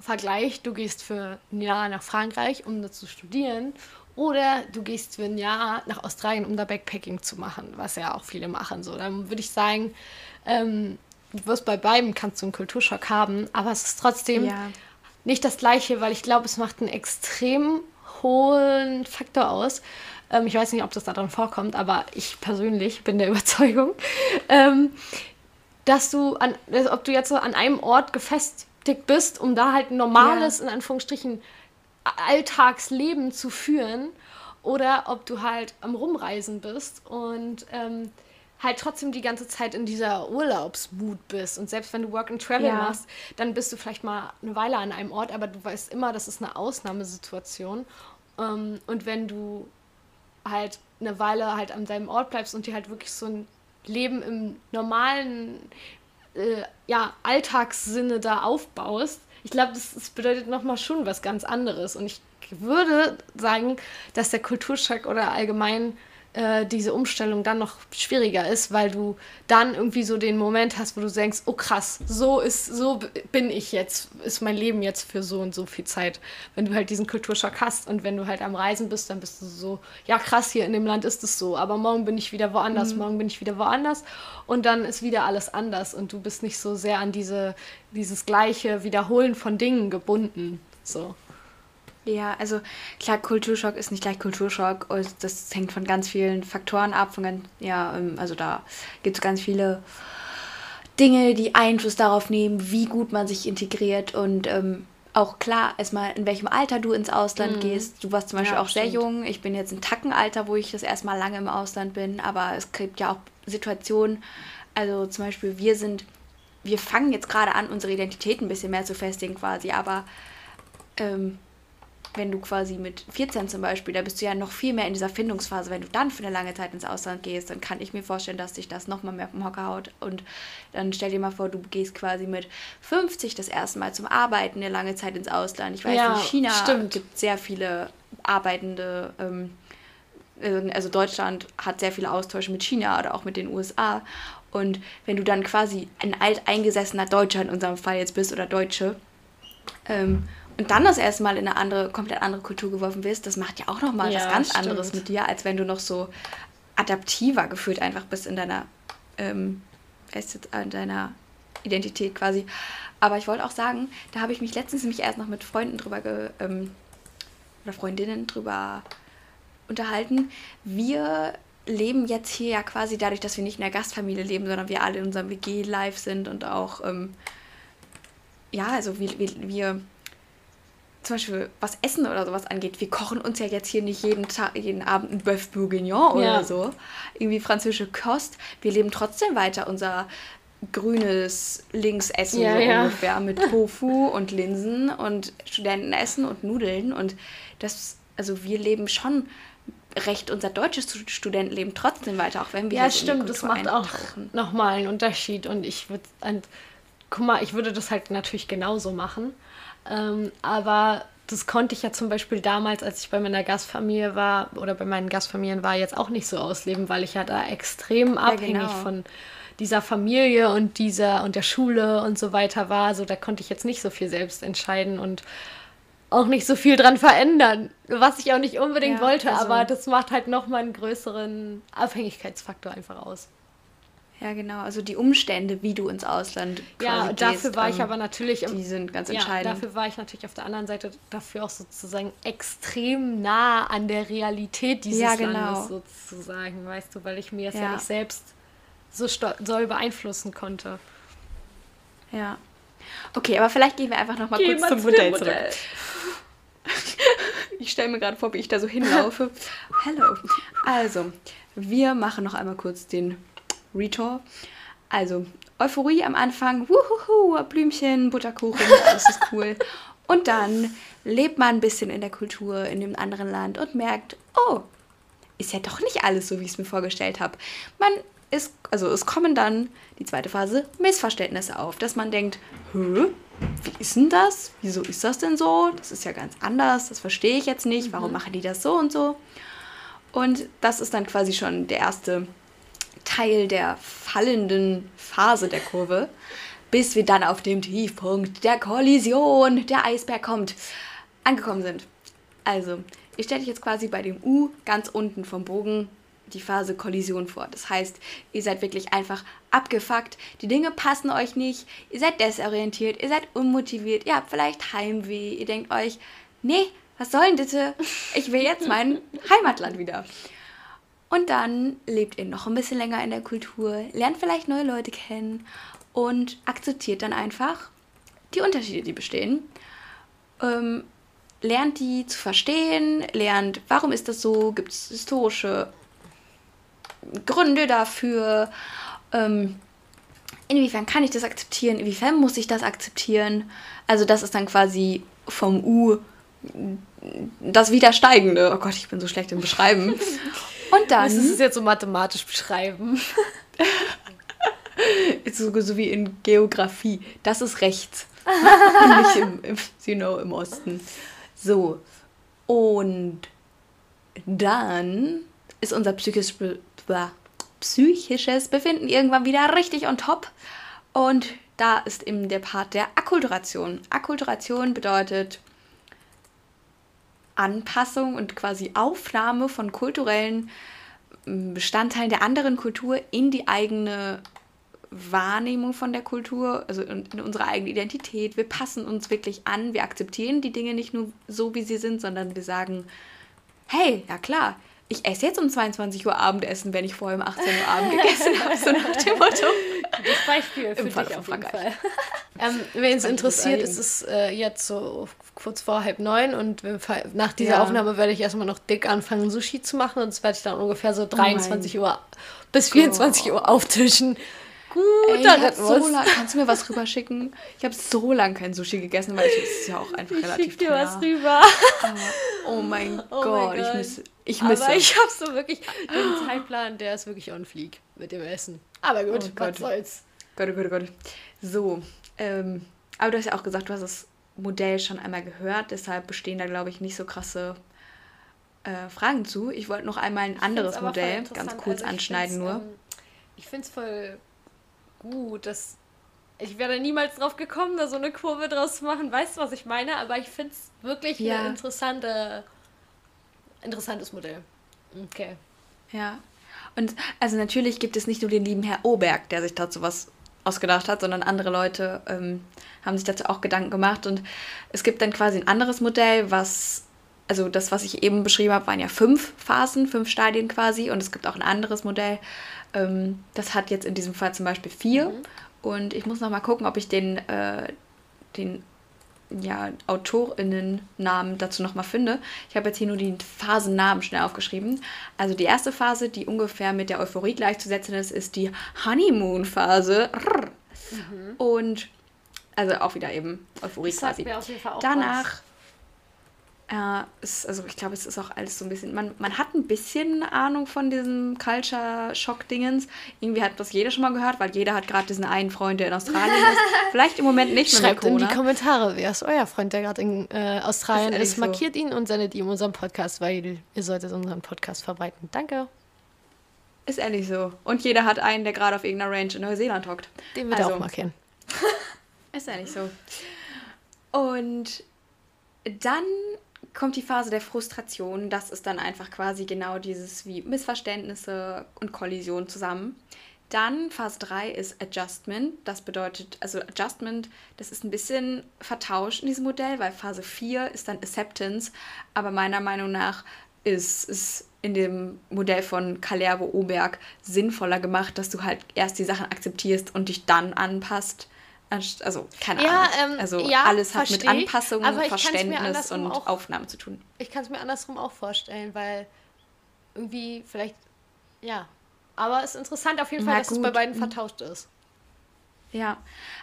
Vergleich, du gehst für ein Jahr nach Frankreich, um da zu studieren, oder du gehst für ein Jahr nach Australien, um da Backpacking zu machen, was ja auch viele machen. So, dann würde ich sagen, ähm, du wirst bei beiden kannst du einen Kulturschock haben, aber es ist trotzdem ja. nicht das Gleiche, weil ich glaube, es macht einen extrem hohen Faktor aus. Ähm, ich weiß nicht, ob das da drin vorkommt, aber ich persönlich bin der <laughs> Überzeugung, ähm, dass du an, ob du jetzt so an einem Ort gefestigt bist, um da halt ein normales, ja. in Anführungsstrichen, Alltagsleben zu führen, oder ob du halt am Rumreisen bist und ähm, halt trotzdem die ganze Zeit in dieser Urlaubsmut bist. Und selbst wenn du Work and Travel ja. machst, dann bist du vielleicht mal eine Weile an einem Ort, aber du weißt immer, das ist eine Ausnahmesituation. Ähm, und wenn du halt eine Weile halt an deinem Ort bleibst und dir halt wirklich so ein Leben im normalen äh, ja, Alltagssinne da aufbaust, ich glaube, das, das bedeutet nochmal schon was ganz anderes. Und ich würde sagen, dass der Kulturschock oder allgemein äh, diese Umstellung dann noch schwieriger ist, weil du dann irgendwie so den Moment hast, wo du denkst, oh krass, so ist, so bin ich jetzt, ist mein Leben jetzt für so und so viel Zeit. Wenn du halt diesen Kulturschock hast und wenn du halt am Reisen bist, dann bist du so, ja krass, hier in dem Land ist es so, aber morgen bin ich wieder woanders, mhm. morgen bin ich wieder woanders und dann ist wieder alles anders und du bist nicht so sehr an diese, dieses gleiche Wiederholen von Dingen gebunden. So. Ja, also klar, Kulturschock ist nicht gleich Kulturschock. Das hängt von ganz vielen Faktoren ab. Von ganz, ja, ähm, also da gibt es ganz viele Dinge, die Einfluss darauf nehmen, wie gut man sich integriert und ähm, auch klar, erstmal in welchem Alter du ins Ausland mhm. gehst. Du warst zum Beispiel ja, auch stimmt. sehr jung. Ich bin jetzt im Tackenalter, wo ich das erstmal lange im Ausland bin. Aber es gibt ja auch Situationen, also zum Beispiel wir sind, wir fangen jetzt gerade an, unsere Identität ein bisschen mehr zu festigen quasi. Aber ähm, wenn du quasi mit 14 zum Beispiel, da bist du ja noch viel mehr in dieser Findungsphase, wenn du dann für eine lange Zeit ins Ausland gehst, dann kann ich mir vorstellen, dass dich das nochmal mehr vom Hocker haut. Und dann stell dir mal vor, du gehst quasi mit 50 das erste Mal zum Arbeiten eine lange Zeit ins Ausland. Ich weiß, ja, in China stimmt. gibt sehr viele arbeitende, ähm, äh, also Deutschland hat sehr viele Austausche mit China oder auch mit den USA. Und wenn du dann quasi ein alteingesessener Deutscher in unserem Fall jetzt bist oder Deutsche, ähm, und dann das erste Mal in eine andere, komplett andere Kultur geworfen wirst, das macht ja auch nochmal ja, was ganz stimmt. anderes mit dir, als wenn du noch so adaptiver gefühlt einfach bist in deiner, ähm, in deiner Identität quasi. Aber ich wollte auch sagen, da habe ich mich letztens nämlich erst noch mit Freunden drüber ge, ähm, oder Freundinnen drüber unterhalten. Wir leben jetzt hier ja quasi dadurch, dass wir nicht in der Gastfamilie leben, sondern wir alle in unserem WG live sind und auch, ähm, ja, also wir, wir, wir zum Beispiel was Essen oder sowas angeht, wir kochen uns ja jetzt hier nicht jeden Tag, jeden Abend ein Bœuf Bourguignon oder ja. so. Irgendwie französische Kost. Wir leben trotzdem weiter unser grünes Linksessen ja, so ja. ungefähr mit <laughs> Tofu und Linsen und Studentenessen und Nudeln. Und das, also wir leben schon recht unser deutsches Studentenleben trotzdem weiter, auch wenn wir Ja, stimmt, das macht auch nochmal einen Unterschied. Und ich würde, guck mal, ich würde das halt natürlich genauso machen. Ähm, aber das konnte ich ja zum Beispiel damals, als ich bei meiner Gastfamilie war oder bei meinen Gastfamilien war, jetzt auch nicht so ausleben, weil ich ja da extrem abhängig ja, genau. von dieser Familie und dieser und der Schule und so weiter war. Also da konnte ich jetzt nicht so viel selbst entscheiden und auch nicht so viel dran verändern, was ich auch nicht unbedingt ja, wollte, also aber das macht halt nochmal einen größeren Abhängigkeitsfaktor einfach aus. Ja, genau. Also die Umstände, wie du ins Ausland Ja, und dafür war ähm, ich aber natürlich... die sind ganz entscheidend. Ja, dafür war ich natürlich auf der anderen Seite dafür auch sozusagen extrem nah an der Realität dieses ja, genau. Landes sozusagen, weißt du, weil ich mir das ja, ja nicht selbst so doll beeinflussen konnte. Ja. Okay, aber vielleicht gehen wir einfach noch mal Geh kurz zum Modell, Modell zurück. ich stelle mir gerade vor, wie ich da so hinlaufe. <laughs> Hello. Also, wir machen noch einmal kurz den Retour. Also, Euphorie am Anfang, wuhuhu, Blümchen, Butterkuchen, alles ist cool. Und dann lebt man ein bisschen in der Kultur in dem anderen Land und merkt, oh, ist ja doch nicht alles so, wie ich es mir vorgestellt habe. Man ist, also es kommen dann die zweite Phase Missverständnisse auf, dass man denkt, Hö, wie ist denn das? Wieso ist das denn so? Das ist ja ganz anders, das verstehe ich jetzt nicht. Warum mhm. machen die das so und so? Und das ist dann quasi schon der erste Teil der fallenden Phase der Kurve, bis wir dann auf dem Tiefpunkt der Kollision, der Eisberg kommt, angekommen sind. Also, ich stelle dich jetzt quasi bei dem U ganz unten vom Bogen die Phase Kollision vor. Das heißt, ihr seid wirklich einfach abgefuckt, die Dinge passen euch nicht, ihr seid desorientiert, ihr seid unmotiviert, ihr habt vielleicht Heimweh, ihr denkt euch, nee, was soll denn bitte? Ich will jetzt mein <laughs> Heimatland wieder. Und dann lebt ihr noch ein bisschen länger in der Kultur, lernt vielleicht neue Leute kennen und akzeptiert dann einfach die Unterschiede, die bestehen. Ähm, lernt die zu verstehen, lernt, warum ist das so, gibt es historische Gründe dafür, ähm, inwiefern kann ich das akzeptieren, inwiefern muss ich das akzeptieren. Also das ist dann quasi vom U das Widersteigende. Oh Gott, ich bin so schlecht im Beschreiben. <laughs> Und dann. Das ist es jetzt so mathematisch beschreiben. <laughs> so, so wie in Geografie. Das ist rechts. Und <laughs> nicht im, im, you know, im Osten. So. Und dann ist unser psychisches, psychisches Befinden irgendwann wieder richtig on top. Und da ist eben der Part der Akkulturation. Akkulturation bedeutet, Anpassung und quasi Aufnahme von kulturellen mm, Bestandteilen der anderen Kultur in die eigene Wahrnehmung von der Kultur, also in, in, unsere eigene Identität. Wir passen uns wirklich an, wir akzeptieren die Dinge nicht nur so, wie sie sind, sondern wir sagen, hey, ja klar, ich esse jetzt um 22 Uhr Abendessen, wenn ich vorher um 18 Uhr Abend gegessen habe, so nach dem Motto. Das Beispiel für Im Fall dich auf jeden Fall. <laughs> ähm, Wen es interessiert, ist es äh, jetzt so kurz vor halb neun und nach dieser ja. Aufnahme werde ich erstmal noch dick anfangen, Sushi zu machen und das werde ich dann ungefähr so 23 oh Uhr bis 24 oh. Uhr auftischen. Guter Ey, so lang, Kannst du mir was rüberschicken? Ich habe so lange kein Sushi gegessen, weil es ist ja auch einfach ich relativ. Ich dir was rüber. Oh, <laughs> oh mein oh Gott, mein ich misse. Ich misse. Aber ich habe so wirklich den Zeitplan, der ist wirklich on fleek mit dem Essen. Aber gut, oh was soll's. Gott, oh Gott, oh Gott. So, ähm, aber du hast ja auch gesagt, du hast das Modell schon einmal gehört, deshalb bestehen da, glaube ich, nicht so krasse äh, Fragen zu. Ich wollte noch einmal ein anderes Modell ganz kurz also anschneiden nur. Ähm, ich finde es voll gut, dass ich wäre niemals drauf gekommen, da so eine Kurve draus zu machen. Weißt du, was ich meine? Aber ich finde es wirklich ja. ein interessante, interessantes Modell. Okay. Ja. Und also natürlich gibt es nicht nur den lieben Herr Oberg, der sich dazu was ausgedacht hat, sondern andere Leute ähm, haben sich dazu auch Gedanken gemacht. Und es gibt dann quasi ein anderes Modell, was, also das, was ich eben beschrieben habe, waren ja fünf Phasen, fünf Stadien quasi. Und es gibt auch ein anderes Modell, ähm, das hat jetzt in diesem Fall zum Beispiel vier. Mhm. Und ich muss noch mal gucken, ob ich den, äh, den ja, AutorInnen-Namen dazu nochmal finde. Ich habe jetzt hier nur die Phasennamen schnell aufgeschrieben. Also die erste Phase, die ungefähr mit der Euphorie gleichzusetzen ist, ist die Honeymoon-Phase. Mhm. Und also auch wieder eben Euphorie das quasi. Danach was. Ja, ist, also ich glaube, es ist auch alles so ein bisschen, man, man hat ein bisschen Ahnung von diesem Culture-Shock-Dingens. Irgendwie hat das jeder schon mal gehört, weil jeder hat gerade diesen einen Freund, der in Australien ist. <laughs> Vielleicht im Moment nicht mehr Schreibt in die Kommentare, wer ist euer Freund, der gerade in äh, Australien ist. ist. Markiert so. ihn und sendet ihm unseren Podcast, weil ihr solltet unseren Podcast verbreiten. Danke. Ist ehrlich so. Und jeder hat einen, der gerade auf irgendeiner Range in Neuseeland hockt. Den wird also, auch markieren. <laughs> ist ehrlich so. Und dann kommt die Phase der Frustration. Das ist dann einfach quasi genau dieses wie Missverständnisse und Kollision zusammen. Dann Phase 3 ist Adjustment. Das bedeutet, also Adjustment, das ist ein bisschen vertauscht in diesem Modell, weil Phase 4 ist dann Acceptance. Aber meiner Meinung nach ist es in dem Modell von Kalervo Oberg sinnvoller gemacht, dass du halt erst die Sachen akzeptierst und dich dann anpasst. Also, keine ja, Ahnung. Ähm, also, ja, alles hat mit Anpassung, Verständnis und auch, Aufnahme zu tun. Ich kann es mir andersrum auch vorstellen, weil irgendwie vielleicht, ja. Aber es ist interessant auf jeden Fall, Na, dass gut. es bei beiden vertauscht ist. Ja,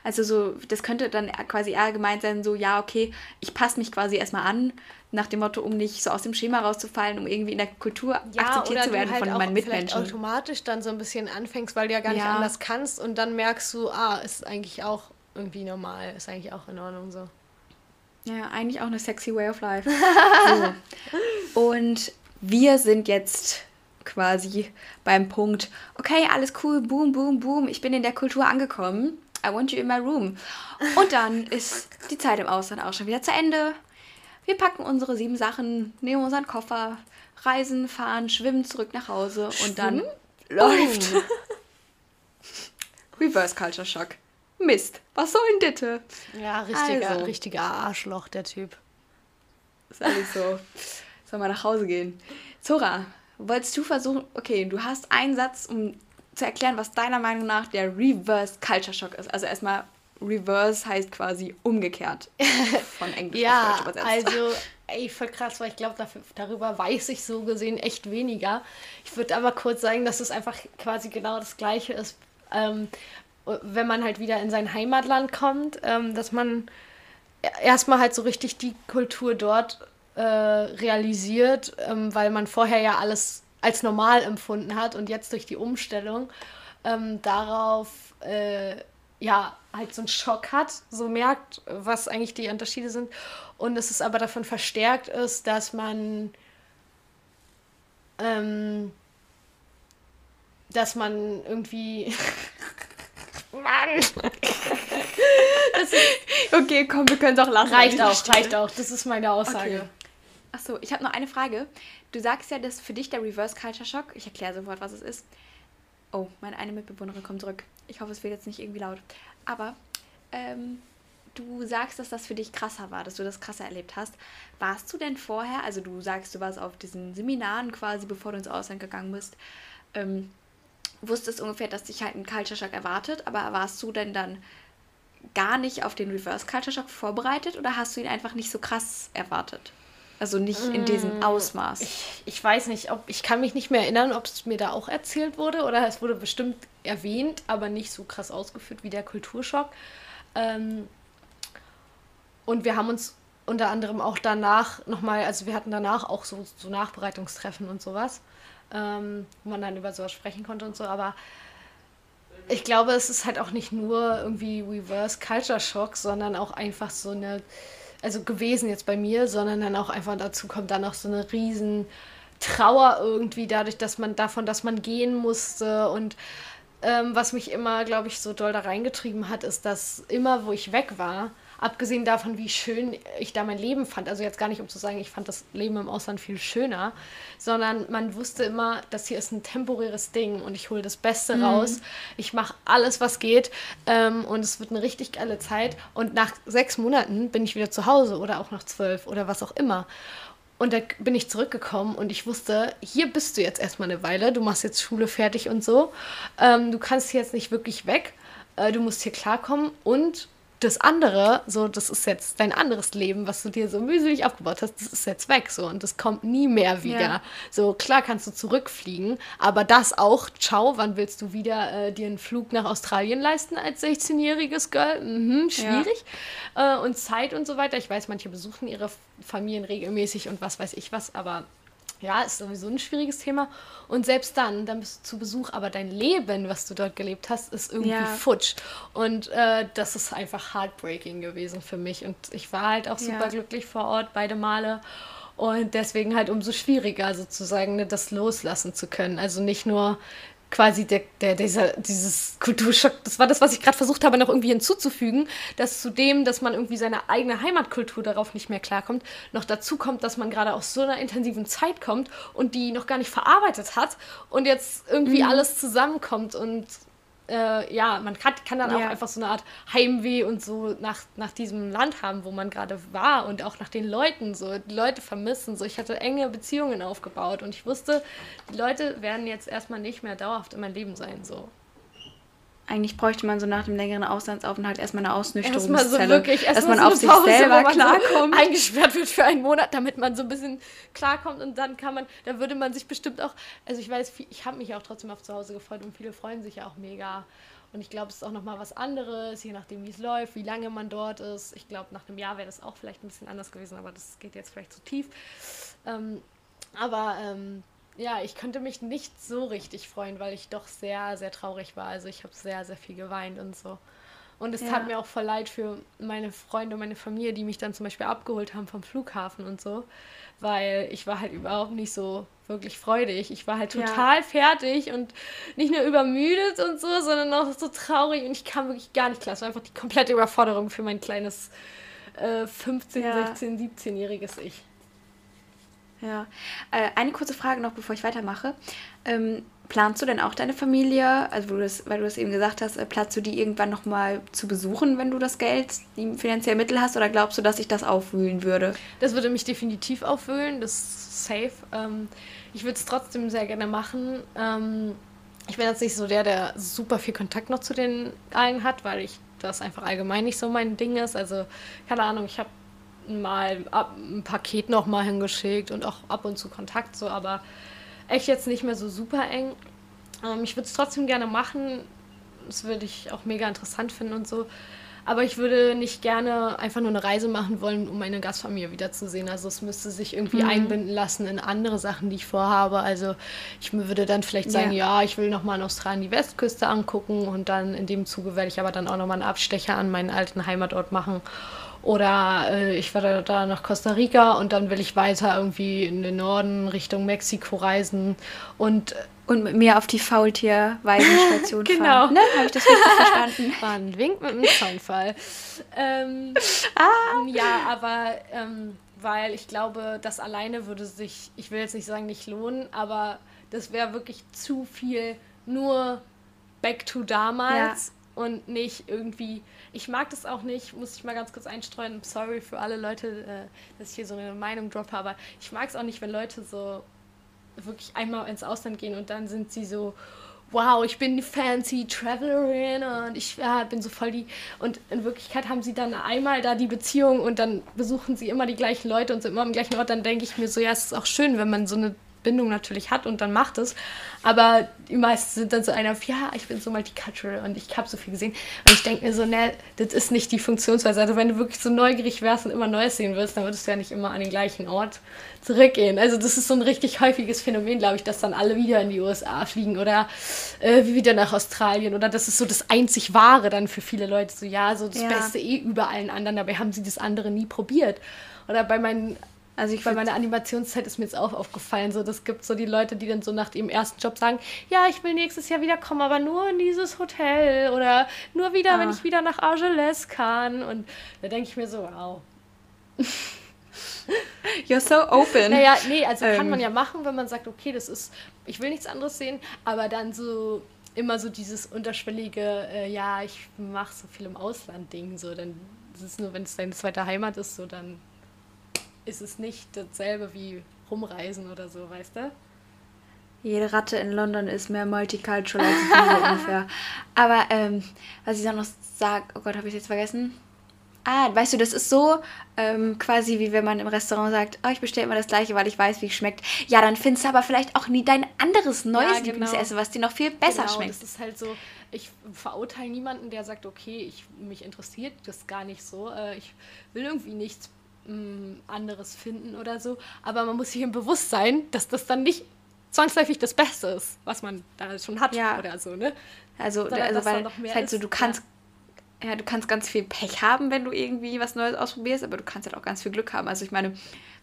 also so, das könnte dann quasi eher gemeint sein, so, ja, okay, ich passe mich quasi erstmal an, nach dem Motto, um nicht so aus dem Schema rauszufallen, um irgendwie in der Kultur ja, akzeptiert zu werden halt von meinen Mitmenschen. automatisch dann so ein bisschen anfängst, weil du ja gar nicht ja. anders kannst und dann merkst du, ah, ist eigentlich auch irgendwie normal, ist eigentlich auch in Ordnung so. Ja, eigentlich auch eine sexy way of life. <laughs> so. Und wir sind jetzt quasi beim Punkt, okay, alles cool, boom, boom, boom, ich bin in der Kultur angekommen. I want you in my room. Und dann ist die Zeit im Ausland auch schon wieder zu Ende. Wir packen unsere sieben Sachen, nehmen unseren Koffer, reisen, fahren, schwimmen zurück nach Hause und dann läuft. <laughs> Reverse Culture Shock. Mist, was soll denn Ditte? Ja, richtiger, also. richtiger Arschloch, der Typ. Ist alles so. Soll mal nach Hause gehen. Zora, wolltest du versuchen, okay, du hast einen Satz, um zu erklären, was deiner Meinung nach der Reverse Culture Shock ist. Also erstmal, Reverse heißt quasi umgekehrt von Englisch ja, auf Deutsch übersetzt. also <laughs> ey, voll krass, weil ich glaube, darüber weiß ich so gesehen echt weniger. Ich würde aber kurz sagen, dass es einfach quasi genau das Gleiche ist, ähm, wenn man halt wieder in sein Heimatland kommt, ähm, dass man erstmal halt so richtig die Kultur dort äh, realisiert, ähm, weil man vorher ja alles als normal empfunden hat und jetzt durch die Umstellung ähm, darauf äh, ja halt so einen Schock hat, so merkt, was eigentlich die Unterschiede sind. Und es ist aber davon verstärkt ist, dass man ähm, dass man irgendwie <laughs> Mann. <laughs> okay, komm, wir können es auch lassen. Reicht auch, reicht auch. Das ist meine Aussage. Okay. Achso, ich habe noch eine Frage. Du sagst ja, dass für dich der Reverse Culture Shock, ich erkläre sofort, was es ist. Oh, meine eine Mitbewohnerin kommt zurück. Ich hoffe, es wird jetzt nicht irgendwie laut. Aber ähm, du sagst, dass das für dich krasser war, dass du das krasser erlebt hast. Warst du denn vorher, also du sagst, du warst auf diesen Seminaren quasi, bevor du ins Ausland gegangen bist, ähm, wusstest ungefähr, dass dich halt ein Culture Shock erwartet, aber warst du denn dann gar nicht auf den Reverse Culture Shock vorbereitet oder hast du ihn einfach nicht so krass erwartet? Also nicht in diesem mm, Ausmaß. Ich, ich weiß nicht, ob ich kann mich nicht mehr erinnern, ob es mir da auch erzählt wurde oder es wurde bestimmt erwähnt, aber nicht so krass ausgeführt wie der Kulturschock. Ähm, und wir haben uns unter anderem auch danach nochmal, also wir hatten danach auch so, so Nachbereitungstreffen und sowas ähm, wo man dann über sowas sprechen konnte und so. Aber ich glaube, es ist halt auch nicht nur irgendwie Reverse Culture Shock, sondern auch einfach so eine, also gewesen jetzt bei mir, sondern dann auch einfach dazu kommt dann auch so eine riesen Trauer irgendwie dadurch, dass man davon, dass man gehen musste und ähm, was mich immer, glaube ich, so doll da reingetrieben hat, ist, dass immer, wo ich weg war, abgesehen davon, wie schön ich da mein Leben fand, also jetzt gar nicht, um zu sagen, ich fand das Leben im Ausland viel schöner, sondern man wusste immer, das hier ist ein temporäres Ding und ich hole das Beste mhm. raus. Ich mache alles, was geht ähm, und es wird eine richtig geile Zeit. Und nach sechs Monaten bin ich wieder zu Hause oder auch nach zwölf oder was auch immer. Und da bin ich zurückgekommen und ich wusste, hier bist du jetzt erstmal eine Weile, du machst jetzt Schule fertig und so. Ähm, du kannst jetzt nicht wirklich weg, äh, du musst hier klarkommen und das andere, so, das ist jetzt dein anderes Leben, was du dir so mühselig aufgebaut hast, das ist jetzt weg, so, und das kommt nie mehr wieder. Ja. So, klar kannst du zurückfliegen, aber das auch, ciao, wann willst du wieder äh, dir einen Flug nach Australien leisten als 16-jähriges Girl? Mhm, schwierig. Ja. Äh, und Zeit und so weiter. Ich weiß, manche besuchen ihre Familien regelmäßig und was weiß ich was, aber ja, ist sowieso ein schwieriges Thema. Und selbst dann, dann bist du zu Besuch, aber dein Leben, was du dort gelebt hast, ist irgendwie ja. futsch. Und äh, das ist einfach heartbreaking gewesen für mich. Und ich war halt auch super ja. glücklich vor Ort, beide Male. Und deswegen halt umso schwieriger sozusagen, ne, das loslassen zu können. Also nicht nur quasi der, der, dieser, dieses Kulturschock, das war das, was ich gerade versucht habe, noch irgendwie hinzuzufügen, dass zudem, dass man irgendwie seine eigene Heimatkultur darauf nicht mehr klarkommt, noch dazu kommt, dass man gerade aus so einer intensiven Zeit kommt und die noch gar nicht verarbeitet hat und jetzt irgendwie mhm. alles zusammenkommt und äh, ja, man kann, kann dann ja. auch einfach so eine Art Heimweh und so nach, nach diesem Land haben, wo man gerade war und auch nach den Leuten so, die Leute vermissen. So, ich hatte enge Beziehungen aufgebaut und ich wusste, die Leute werden jetzt erstmal nicht mehr dauerhaft in mein Leben sein. So. Eigentlich bräuchte man so nach dem längeren Auslandsaufenthalt erstmal eine Ausnüchterungszelle. Erstmal so wirklich, erst dass man so auf sich Pause, selber klarkommt. So eingesperrt wird für einen Monat, damit man so ein bisschen klarkommt und dann kann man, da würde man sich bestimmt auch, also ich weiß, ich habe mich auch trotzdem auf zu Hause gefreut und viele freuen sich ja auch mega. Und ich glaube, es ist auch nochmal was anderes, je nachdem, wie es läuft, wie lange man dort ist. Ich glaube, nach einem Jahr wäre das auch vielleicht ein bisschen anders gewesen, aber das geht jetzt vielleicht zu tief. Ähm, aber ähm, ja, ich konnte mich nicht so richtig freuen, weil ich doch sehr, sehr traurig war. Also ich habe sehr, sehr viel geweint und so. Und es ja. tat mir auch voll leid für meine Freunde und meine Familie, die mich dann zum Beispiel abgeholt haben vom Flughafen und so, weil ich war halt überhaupt nicht so wirklich freudig. Ich war halt total ja. fertig und nicht nur übermüdet und so, sondern auch so traurig und ich kam wirklich gar nicht klar. Es war einfach die komplette Überforderung für mein kleines äh, 15, ja. 16, 17-jähriges Ich. Ja. Äh, eine kurze Frage noch, bevor ich weitermache. Ähm, planst du denn auch deine Familie, also du das, weil du das eben gesagt hast, äh, planst du die irgendwann nochmal zu besuchen, wenn du das Geld, die finanziellen Mittel hast, oder glaubst du, dass sich das aufwühlen würde? Das würde mich definitiv aufwühlen, das ist safe. Ähm, ich würde es trotzdem sehr gerne machen. Ähm, ich bin jetzt nicht so der, der super viel Kontakt noch zu den allen hat, weil ich das einfach allgemein nicht so mein Ding ist. Also, keine Ahnung, ich habe mal ein Paket noch mal hingeschickt und auch ab und zu Kontakt so, aber echt jetzt nicht mehr so super eng. Ähm, ich würde es trotzdem gerne machen. Das würde ich auch mega interessant finden und so. Aber ich würde nicht gerne einfach nur eine Reise machen wollen, um meine Gastfamilie wiederzusehen. Also es müsste sich irgendwie mhm. einbinden lassen in andere Sachen, die ich vorhabe. Also ich würde dann vielleicht sagen, ja, ja ich will nochmal in Australien die Westküste angucken und dann in dem Zuge werde ich aber dann auch nochmal einen Abstecher an meinen alten Heimatort machen oder äh, ich werde da nach Costa Rica und dann will ich weiter irgendwie in den Norden Richtung Mexiko reisen und und mit mir auf die Faultier-Weidenstation <laughs> genau. fahren. Ne? Habe ich das richtig <laughs> verstanden? War ein Wink mit einem Zaunfall. Ähm, ah. Ja, aber ähm, weil ich glaube, das alleine würde sich, ich will jetzt nicht sagen, nicht lohnen, aber das wäre wirklich zu viel nur back to damals ja. und nicht irgendwie ich mag das auch nicht, muss ich mal ganz kurz einstreuen. Sorry für alle Leute, äh, dass ich hier so eine Meinung droppe, aber ich mag es auch nicht, wenn Leute so wirklich einmal ins Ausland gehen und dann sind sie so, wow, ich bin die fancy Travelerin und ich ja, bin so voll die. Und in Wirklichkeit haben sie dann einmal da die Beziehung und dann besuchen sie immer die gleichen Leute und sind immer am gleichen Ort. Dann denke ich mir so, ja, es ist auch schön, wenn man so eine Bindung natürlich hat und dann macht es. Aber die meisten sind dann so einer, ja, ich bin so multicultural und ich habe so viel gesehen. Und ich denke mir so, ne, das ist nicht die Funktionsweise. Also wenn du wirklich so neugierig wärst und immer Neues sehen willst, dann würdest du ja nicht immer an den gleichen Ort zurückgehen. Also das ist so ein richtig häufiges Phänomen, glaube ich, dass dann alle wieder in die USA fliegen oder äh, wieder nach Australien. Oder das ist so das einzig Wahre dann für viele Leute. So, ja, so das ja. Beste eh über allen anderen, dabei haben sie das andere nie probiert. Oder bei meinen also ich bei meiner Animationszeit ist mir jetzt auch aufgefallen, so das gibt so die Leute, die dann so nach ihrem ersten Job sagen, ja, ich will nächstes Jahr wieder kommen, aber nur in dieses Hotel oder nur wieder, ah. wenn ich wieder nach Argelès kann. Und da denke ich mir so, wow. <laughs> You're so open. Naja, nee, also ähm. kann man ja machen, wenn man sagt, okay, das ist, ich will nichts anderes sehen, aber dann so immer so dieses unterschwellige, äh, ja, ich mache so viel im Ausland-Ding, so, dann ist es nur, wenn es deine zweite Heimat ist, so, dann ist es nicht dasselbe wie rumreisen oder so, weißt du? Jede Ratte in London ist mehr multicultural als diese <laughs> ungefähr. Aber ähm, was ich dann noch sage, oh Gott, habe ich jetzt vergessen? Ah, weißt du, das ist so ähm, quasi wie wenn man im Restaurant sagt, oh, ich bestelle immer das gleiche, weil ich weiß, wie es schmeckt. Ja, dann findest du aber vielleicht auch nie dein anderes neues ja, genau. Lieblingsessen, was dir noch viel besser genau, schmeckt. Das ist halt so, ich verurteile niemanden, der sagt, okay, ich, mich interessiert das gar nicht so. Äh, ich will irgendwie nichts anderes finden oder so. Aber man muss sich im Bewusstsein, dass das dann nicht zwangsläufig das Beste ist, was man da schon hat ja. oder so, ne? Also, also weil es halt so, du kannst ja. ja, du kannst ganz viel Pech haben, wenn du irgendwie was Neues ausprobierst, aber du kannst halt auch ganz viel Glück haben. Also ich meine,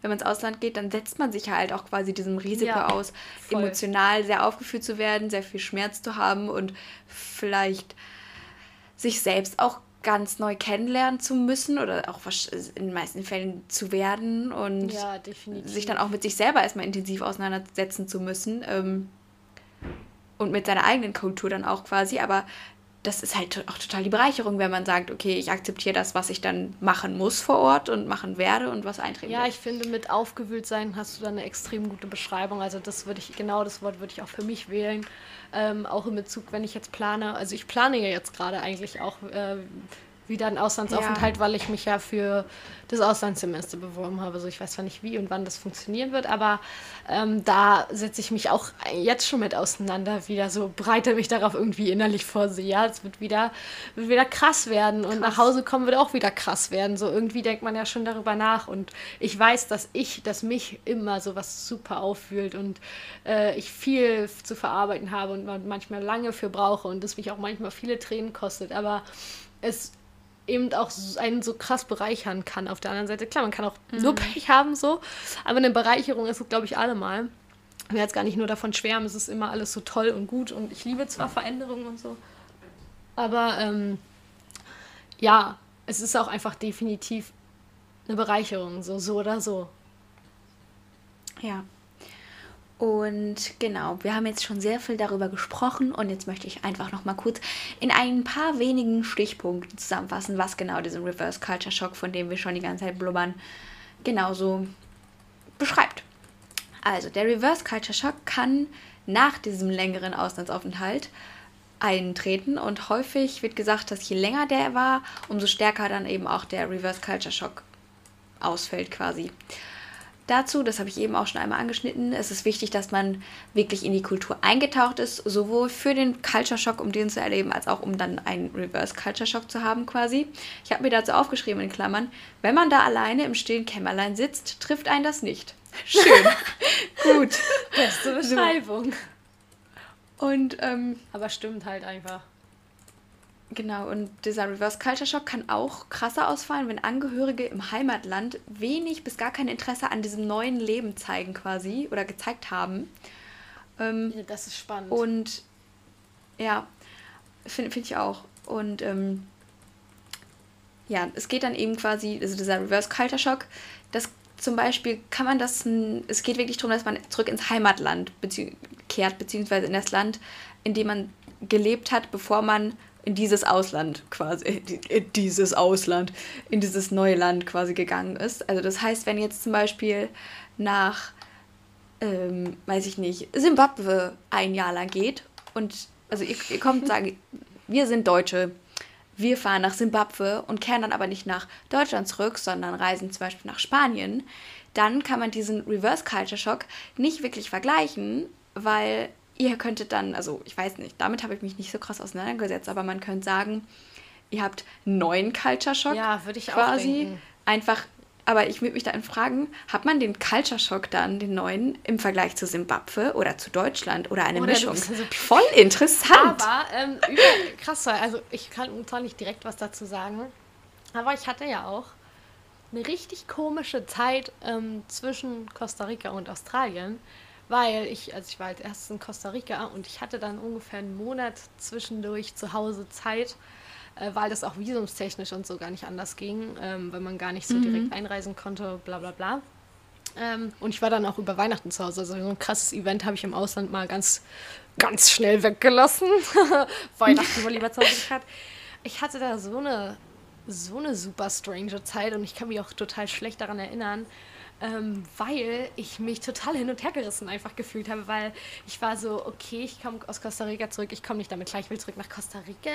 wenn man ins Ausland geht, dann setzt man sich halt auch quasi diesem Risiko ja, aus, voll. emotional sehr aufgeführt zu werden, sehr viel Schmerz zu haben und vielleicht sich selbst auch ganz neu kennenlernen zu müssen oder auch in den meisten Fällen zu werden und ja, sich dann auch mit sich selber erstmal intensiv auseinandersetzen zu müssen ähm, und mit seiner eigenen Kultur dann auch quasi. Aber das ist halt auch total die Bereicherung, wenn man sagt, okay, ich akzeptiere das, was ich dann machen muss vor Ort und machen werde und was eintreten Ja, wird. ich finde, mit aufgewühlt sein hast du dann eine extrem gute Beschreibung. Also das würde ich, genau das Wort würde ich auch für mich wählen. Ähm, auch in Bezug, wenn ich jetzt plane, also ich plane ja jetzt gerade eigentlich auch, äh, wieder einen Auslandsaufenthalt, ja. weil ich mich ja für das Auslandssemester beworben habe. Also ich weiß zwar nicht, wie und wann das funktionieren wird, aber ähm, da setze ich mich auch jetzt schon mit auseinander, wieder so breite mich darauf irgendwie innerlich vor. So, ja, es wird wieder, wird wieder krass werden krass. und nach Hause kommen wird auch wieder krass werden. So irgendwie denkt man ja schon darüber nach und ich weiß, dass ich, dass mich immer so was super auffühlt und äh, ich viel zu verarbeiten habe und manchmal lange für brauche und das mich auch manchmal viele Tränen kostet, aber es eben auch einen so krass bereichern kann. Auf der anderen Seite, klar, man kann auch mhm. nur <laughs> Pech haben, so, aber eine Bereicherung ist es, glaube ich, allemal. Ich will jetzt gar nicht nur davon schwärmen, es ist immer alles so toll und gut und ich liebe zwar Veränderungen und so, aber ähm, ja, es ist auch einfach definitiv eine Bereicherung, so, so oder so. Ja, und genau, wir haben jetzt schon sehr viel darüber gesprochen und jetzt möchte ich einfach noch mal kurz in ein paar wenigen Stichpunkten zusammenfassen, was genau diesen Reverse Culture Shock, von dem wir schon die ganze Zeit blubbern, genauso beschreibt. Also, der Reverse Culture Shock kann nach diesem längeren Auslandsaufenthalt eintreten und häufig wird gesagt, dass je länger der war, umso stärker dann eben auch der Reverse Culture Shock ausfällt quasi. Dazu, das habe ich eben auch schon einmal angeschnitten, es ist wichtig, dass man wirklich in die Kultur eingetaucht ist, sowohl für den Culture Shock, um den zu erleben, als auch um dann einen Reverse Culture Shock zu haben quasi. Ich habe mir dazu aufgeschrieben in Klammern, wenn man da alleine im stillen Kämmerlein sitzt, trifft einen das nicht. Schön. <laughs> Gut. Beste Beschreibung. Und, ähm, Aber stimmt halt einfach. Genau, und dieser Reverse Culture Shock kann auch krasser ausfallen, wenn Angehörige im Heimatland wenig bis gar kein Interesse an diesem neuen Leben zeigen quasi oder gezeigt haben. Ähm, ja, das ist spannend. Und ja, finde find ich auch. Und ähm, ja, es geht dann eben quasi, also dieser Reverse Culture Shock, das zum Beispiel kann man das, es geht wirklich darum, dass man zurück ins Heimatland bezieh kehrt, beziehungsweise in das Land, in dem man gelebt hat, bevor man in dieses Ausland quasi, in dieses Ausland, in dieses neue Land quasi gegangen ist. Also das heißt, wenn jetzt zum Beispiel nach, ähm, weiß ich nicht, Simbabwe ein Jahr lang geht und, also ihr, ihr kommt sagen, <laughs> wir sind Deutsche, wir fahren nach Simbabwe und kehren dann aber nicht nach Deutschland zurück, sondern reisen zum Beispiel nach Spanien, dann kann man diesen Reverse Culture Shock nicht wirklich vergleichen, weil ihr könntet dann, also ich weiß nicht, damit habe ich mich nicht so krass auseinandergesetzt, aber man könnte sagen, ihr habt neuen Culture Shock. Ja, würde ich quasi. auch denken. Einfach, aber ich würde mich dann fragen, hat man den Culture Shock dann, den neuen, im Vergleich zu Simbabwe oder zu Deutschland oder eine oder Mischung? Also <laughs> Voll interessant. Aber ähm, über, krass, also ich kann zwar nicht direkt was dazu sagen, aber ich hatte ja auch eine richtig komische Zeit ähm, zwischen Costa Rica und Australien weil ich, also ich war als erstes in Costa Rica und ich hatte dann ungefähr einen Monat zwischendurch zu Hause Zeit, äh, weil das auch visumstechnisch und so gar nicht anders ging, ähm, weil man gar nicht so mhm. direkt einreisen konnte, bla bla bla. Ähm, und ich war dann auch über Weihnachten zu Hause. Also so ein krasses Event habe ich im Ausland mal ganz, ganz schnell weggelassen. <laughs> Weihnachten war lieber Zeit. Ich hatte da so eine, so eine super strange Zeit und ich kann mich auch total schlecht daran erinnern, ähm, weil ich mich total hin und her gerissen einfach gefühlt habe, weil ich war so, okay, ich komme aus Costa Rica zurück, ich komme nicht damit klar, ich will zurück nach Costa Rica.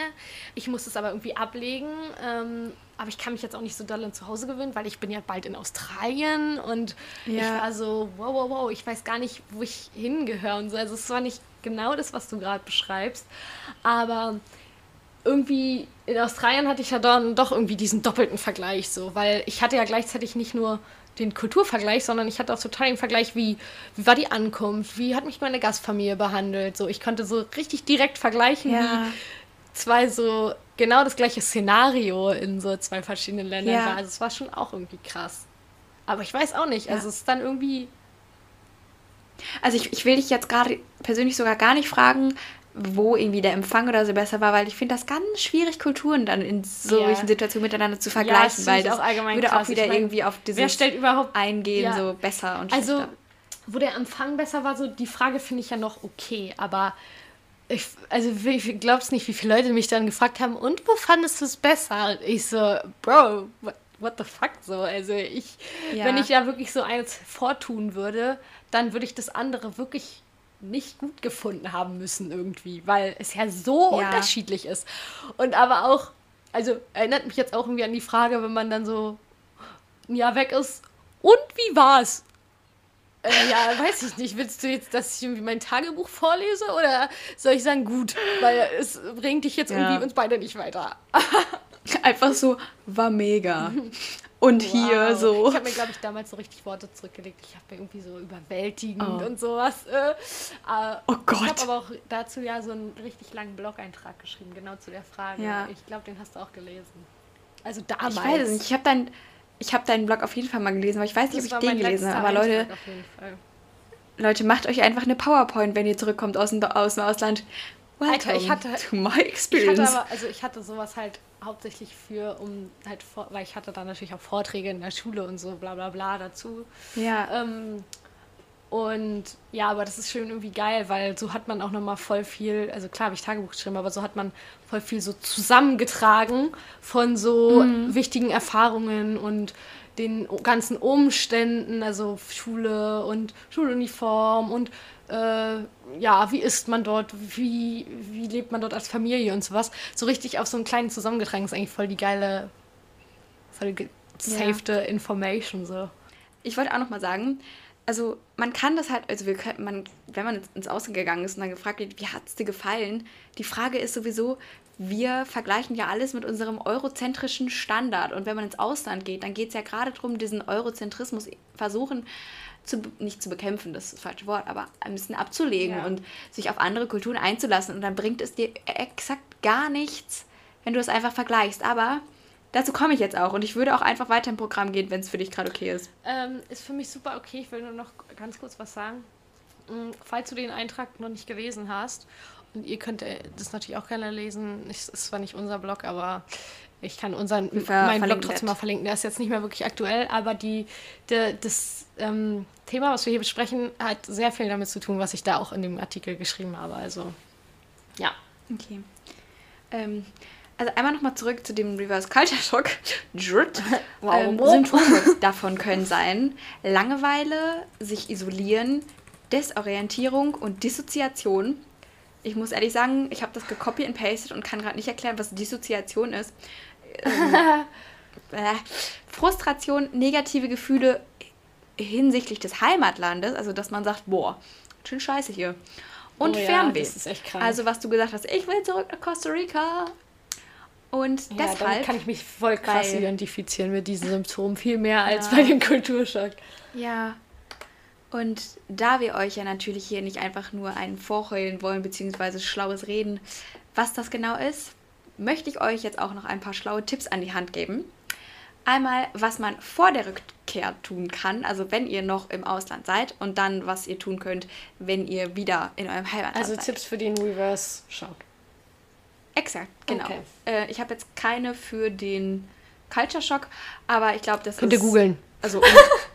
Ich muss es aber irgendwie ablegen, ähm, aber ich kann mich jetzt auch nicht so doll an zu Hause gewöhnen, weil ich bin ja bald in Australien und ja. ich war so, wow, wow, wow, ich weiß gar nicht, wo ich hingehöre und so. Also es war nicht genau das, was du gerade beschreibst, aber irgendwie in Australien hatte ich ja dann doch irgendwie diesen doppelten Vergleich so, weil ich hatte ja gleichzeitig nicht nur den Kulturvergleich, sondern ich hatte auch total den Vergleich, wie, wie war die Ankunft, wie hat mich meine Gastfamilie behandelt. So, ich konnte so richtig direkt vergleichen, ja. wie zwei so genau das gleiche Szenario in so zwei verschiedenen Ländern ja. war. Also es war schon auch irgendwie krass. Aber ich weiß auch nicht. Ja. Also es ist dann irgendwie. Also ich, ich will dich jetzt gerade persönlich sogar gar nicht fragen, wo irgendwie der Empfang oder so besser war, weil ich finde das ganz schwierig, Kulturen dann in solchen yeah. Situationen miteinander zu vergleichen, ja, weil das auch würde krass. auch wieder ich mein, irgendwie auf dieses stellt überhaupt eingehen, ja. so besser und Also, wo der Empfang besser war, so die Frage finde ich ja noch okay, aber ich, also ich glaub's nicht, wie viele Leute mich dann gefragt haben, und wo fandest du es besser? Und ich so, Bro, what, what the fuck so? Also ich, ja. wenn ich da wirklich so eins vortun würde, dann würde ich das andere wirklich nicht gut gefunden haben müssen irgendwie, weil es ja so ja. unterschiedlich ist. Und aber auch, also erinnert mich jetzt auch irgendwie an die Frage, wenn man dann so ein Jahr weg ist, und wie war's? Äh, ja, <laughs> weiß ich nicht. Willst du jetzt, dass ich irgendwie mein Tagebuch vorlese oder soll ich sagen, gut? Weil es bringt dich jetzt ja. irgendwie uns beide nicht weiter. <laughs> Einfach so, war mega. <laughs> Und wow. hier so. Ich habe mir, glaube ich, damals so richtig Worte zurückgelegt. Ich habe mir irgendwie so überwältigend oh. und sowas. Äh, äh, oh Gott. Ich habe aber auch dazu ja so einen richtig langen Blog-Eintrag geschrieben, genau zu der Frage. Ja. Ich glaube, den hast du auch gelesen. Also damals. Ich weiß es nicht. Ich habe dein, hab deinen Blog auf jeden Fall mal gelesen, aber ich weiß nicht, das ob ich den gelesen habe. Aber Leute, Leute, macht euch einfach eine PowerPoint, wenn ihr zurückkommt aus dem, aus dem Ausland. Welcome Alter, ich hatte, to my experience. Ich hatte aber, also ich hatte sowas halt hauptsächlich für, um halt, weil ich hatte dann natürlich auch Vorträge in der Schule und so, bla bla bla dazu. Ja. Ähm, und ja, aber das ist schon irgendwie geil, weil so hat man auch nochmal voll viel, also klar habe ich Tagebuch geschrieben, aber so hat man voll viel so zusammengetragen von so mhm. wichtigen Erfahrungen und den ganzen Umständen, also Schule und Schuluniform und äh, ja, wie isst man dort, wie, wie lebt man dort als Familie und sowas. So richtig auf so einen kleinen zusammengetragen ist eigentlich voll die geile, voll gesaved ja. Information so. Ich wollte auch noch mal sagen, also man kann das halt, also wir können, man, wenn man ins Außen gegangen ist und dann gefragt wird, wie hat es dir gefallen? Die Frage ist sowieso, wir vergleichen ja alles mit unserem eurozentrischen Standard. Und wenn man ins Ausland geht, dann geht es ja gerade darum, diesen Eurozentrismus versuchen, zu, nicht zu bekämpfen, das ist das falsche Wort, aber ein bisschen abzulegen ja. und sich auf andere Kulturen einzulassen. Und dann bringt es dir exakt gar nichts, wenn du es einfach vergleichst. Aber dazu komme ich jetzt auch. Und ich würde auch einfach weiter im Programm gehen, wenn es für dich gerade okay ist. Ähm, ist für mich super okay. Ich will nur noch ganz kurz was sagen. Mm, falls du den Eintrag noch nicht gelesen hast ihr könnt äh, das natürlich auch gerne lesen. Es ist zwar nicht unser Blog, aber ich kann unseren, meinen Blog trotzdem mal verlinken. Der ist jetzt nicht mehr wirklich aktuell, aber die, die das ähm, Thema, was wir hier besprechen, hat sehr viel damit zu tun, was ich da auch in dem Artikel geschrieben habe. Also, ja. Okay. Ähm, also einmal nochmal zurück zu dem Reverse Culture Shock. <laughs> <laughs> wow. ähm, Symptome davon können sein Langeweile, sich isolieren, Desorientierung und Dissoziation ich muss ehrlich sagen, ich habe das gecopy and pasted und kann gerade nicht erklären, was Dissoziation ist. Ähm, <laughs> äh, Frustration, negative Gefühle hinsichtlich des Heimatlandes, also dass man sagt, boah, schön scheiße hier. Und oh Fernweh. das ist echt krass. Also was du gesagt hast, ich will zurück nach Costa Rica. Und ja, deshalb kann ich mich voll krass identifizieren mit diesen Symptomen, viel mehr als ja. bei dem Kulturschock. Ja, und da wir euch ja natürlich hier nicht einfach nur einen vorheulen wollen, beziehungsweise schlaues Reden, was das genau ist, möchte ich euch jetzt auch noch ein paar schlaue Tipps an die Hand geben. Einmal, was man vor der Rückkehr tun kann, also wenn ihr noch im Ausland seid, und dann, was ihr tun könnt, wenn ihr wieder in eurem Heimatland also seid. Also Tipps für den Reverse Shock. Exakt, genau. Okay. Äh, ich habe jetzt keine für den Culture Shock, aber ich glaube, das Könnt ist. Könnt ihr googeln. Also um,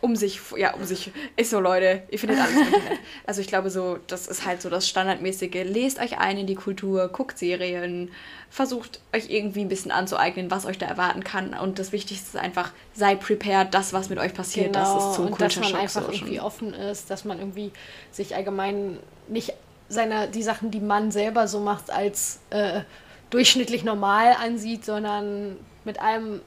<laughs> um, sich, ja, um sich, ist so, Leute, ihr findet alles im Internet. Also ich glaube so, das ist halt so das Standardmäßige. Lest euch ein in die Kultur, guckt Serien, versucht euch irgendwie ein bisschen anzueignen, was euch da erwarten kann. Und das Wichtigste ist einfach, seid prepared, das, was mit euch passiert, genau. das ist zum Und dass man einfach so irgendwie offen ist, dass man irgendwie sich allgemein nicht seine, die Sachen, die man selber so macht, als äh, durchschnittlich normal ansieht, sondern mit allem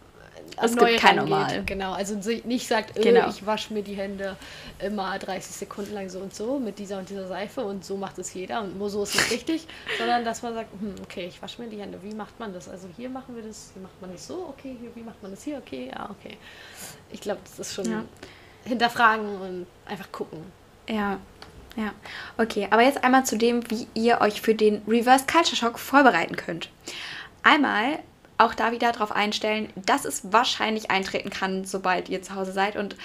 es gibt kein Normal. Genau, also nicht sagt, äh, genau. ich wasche mir die Hände immer 30 Sekunden lang so und so mit dieser und dieser Seife und so macht es jeder und nur so ist es richtig, <laughs> sondern dass man sagt, hm, okay, ich wasche mir die Hände. Wie macht man das? Also hier machen wir das, hier macht man das so, okay, hier, wie macht man das hier, okay, ja, okay. Ich glaube, das ist schon ja. hinterfragen und einfach gucken. Ja, ja, okay. Aber jetzt einmal zu dem, wie ihr euch für den Reverse Culture Shock vorbereiten könnt. Einmal auch da wieder darauf einstellen, dass es wahrscheinlich eintreten kann, sobald ihr zu Hause seid und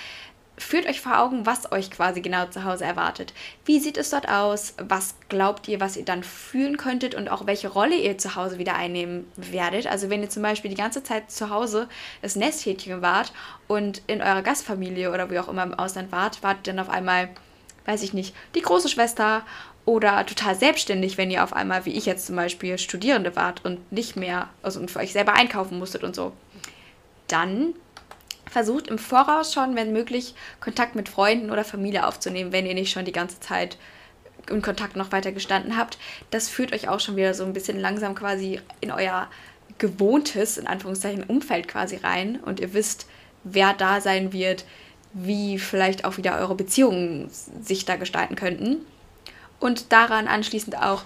führt euch vor Augen, was euch quasi genau zu Hause erwartet. Wie sieht es dort aus? Was glaubt ihr, was ihr dann fühlen könntet und auch welche Rolle ihr zu Hause wieder einnehmen werdet? Also wenn ihr zum Beispiel die ganze Zeit zu Hause das Nesthäkchen wart und in eurer Gastfamilie oder wie auch immer im Ausland wart, wart dann auf einmal, weiß ich nicht, die große Schwester oder total selbstständig, wenn ihr auf einmal, wie ich jetzt zum Beispiel, Studierende wart und nicht mehr, also für euch selber einkaufen musstet und so. Dann versucht im Voraus schon, wenn möglich, Kontakt mit Freunden oder Familie aufzunehmen, wenn ihr nicht schon die ganze Zeit in Kontakt noch weiter gestanden habt. Das führt euch auch schon wieder so ein bisschen langsam quasi in euer gewohntes, in Anführungszeichen, Umfeld quasi rein und ihr wisst, wer da sein wird, wie vielleicht auch wieder eure Beziehungen sich da gestalten könnten. Und daran anschließend auch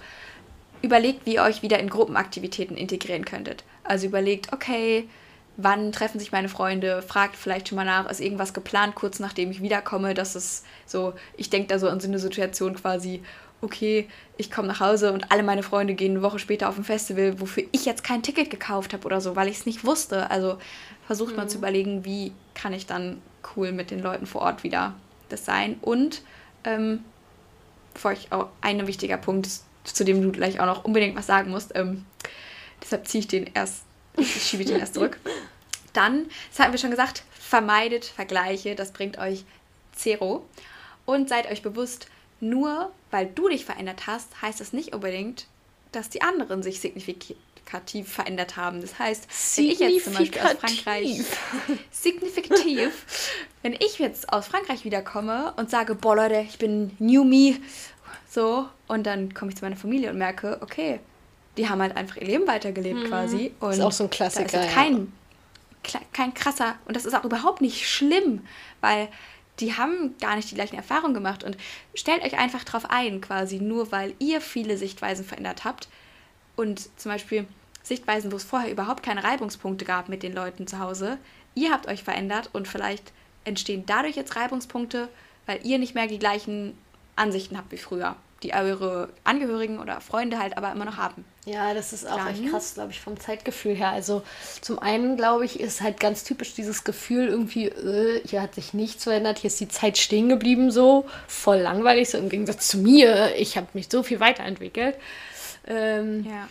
überlegt, wie ihr euch wieder in Gruppenaktivitäten integrieren könntet. Also überlegt, okay, wann treffen sich meine Freunde, fragt vielleicht schon mal nach, ist irgendwas geplant, kurz nachdem ich wiederkomme, dass es so, ich denke da so an so eine Situation quasi, okay, ich komme nach Hause und alle meine Freunde gehen eine Woche später auf ein Festival, wofür ich jetzt kein Ticket gekauft habe oder so, weil ich es nicht wusste. Also versucht mhm. man zu überlegen, wie kann ich dann cool mit den Leuten vor Ort wieder das sein. Und ähm, für euch auch ein wichtiger Punkt, zu dem du gleich auch noch unbedingt was sagen musst. Ähm, deshalb ziehe ich den erst, ich schiebe den erst zurück. <laughs> Dann, das hatten wir schon gesagt, vermeidet Vergleiche, das bringt euch Zero. Und seid euch bewusst, nur weil du dich verändert hast, heißt das nicht unbedingt, dass die anderen sich signifikativ verändert haben. Das heißt, wenn ich jetzt zum Beispiel aus Frankreich <laughs> signifikativ, wenn ich jetzt aus Frankreich wiederkomme und sage, boah Leute, ich bin New Me, so, und dann komme ich zu meiner Familie und merke, okay, die haben halt einfach ihr Leben weitergelebt mhm. quasi. Und das ist auch so ein Klassiker. Da ist kein, kein krasser, und das ist auch überhaupt nicht schlimm, weil die haben gar nicht die gleichen Erfahrungen gemacht. Und stellt euch einfach drauf ein, quasi, nur weil ihr viele Sichtweisen verändert habt und zum Beispiel Sichtweisen, wo es vorher überhaupt keine Reibungspunkte gab mit den Leuten zu Hause. Ihr habt euch verändert und vielleicht entstehen dadurch jetzt Reibungspunkte, weil ihr nicht mehr die gleichen Ansichten habt wie früher die eure Angehörigen oder Freunde halt aber immer noch haben. Ja, das ist auch Dann, echt krass, glaube ich, vom Zeitgefühl her. Also zum einen, glaube ich, ist halt ganz typisch dieses Gefühl irgendwie, äh, hier hat sich nichts verändert, hier ist die Zeit stehen geblieben so, voll langweilig, so im Gegensatz zu mir. Ich habe mich so viel weiterentwickelt. Ähm, ja.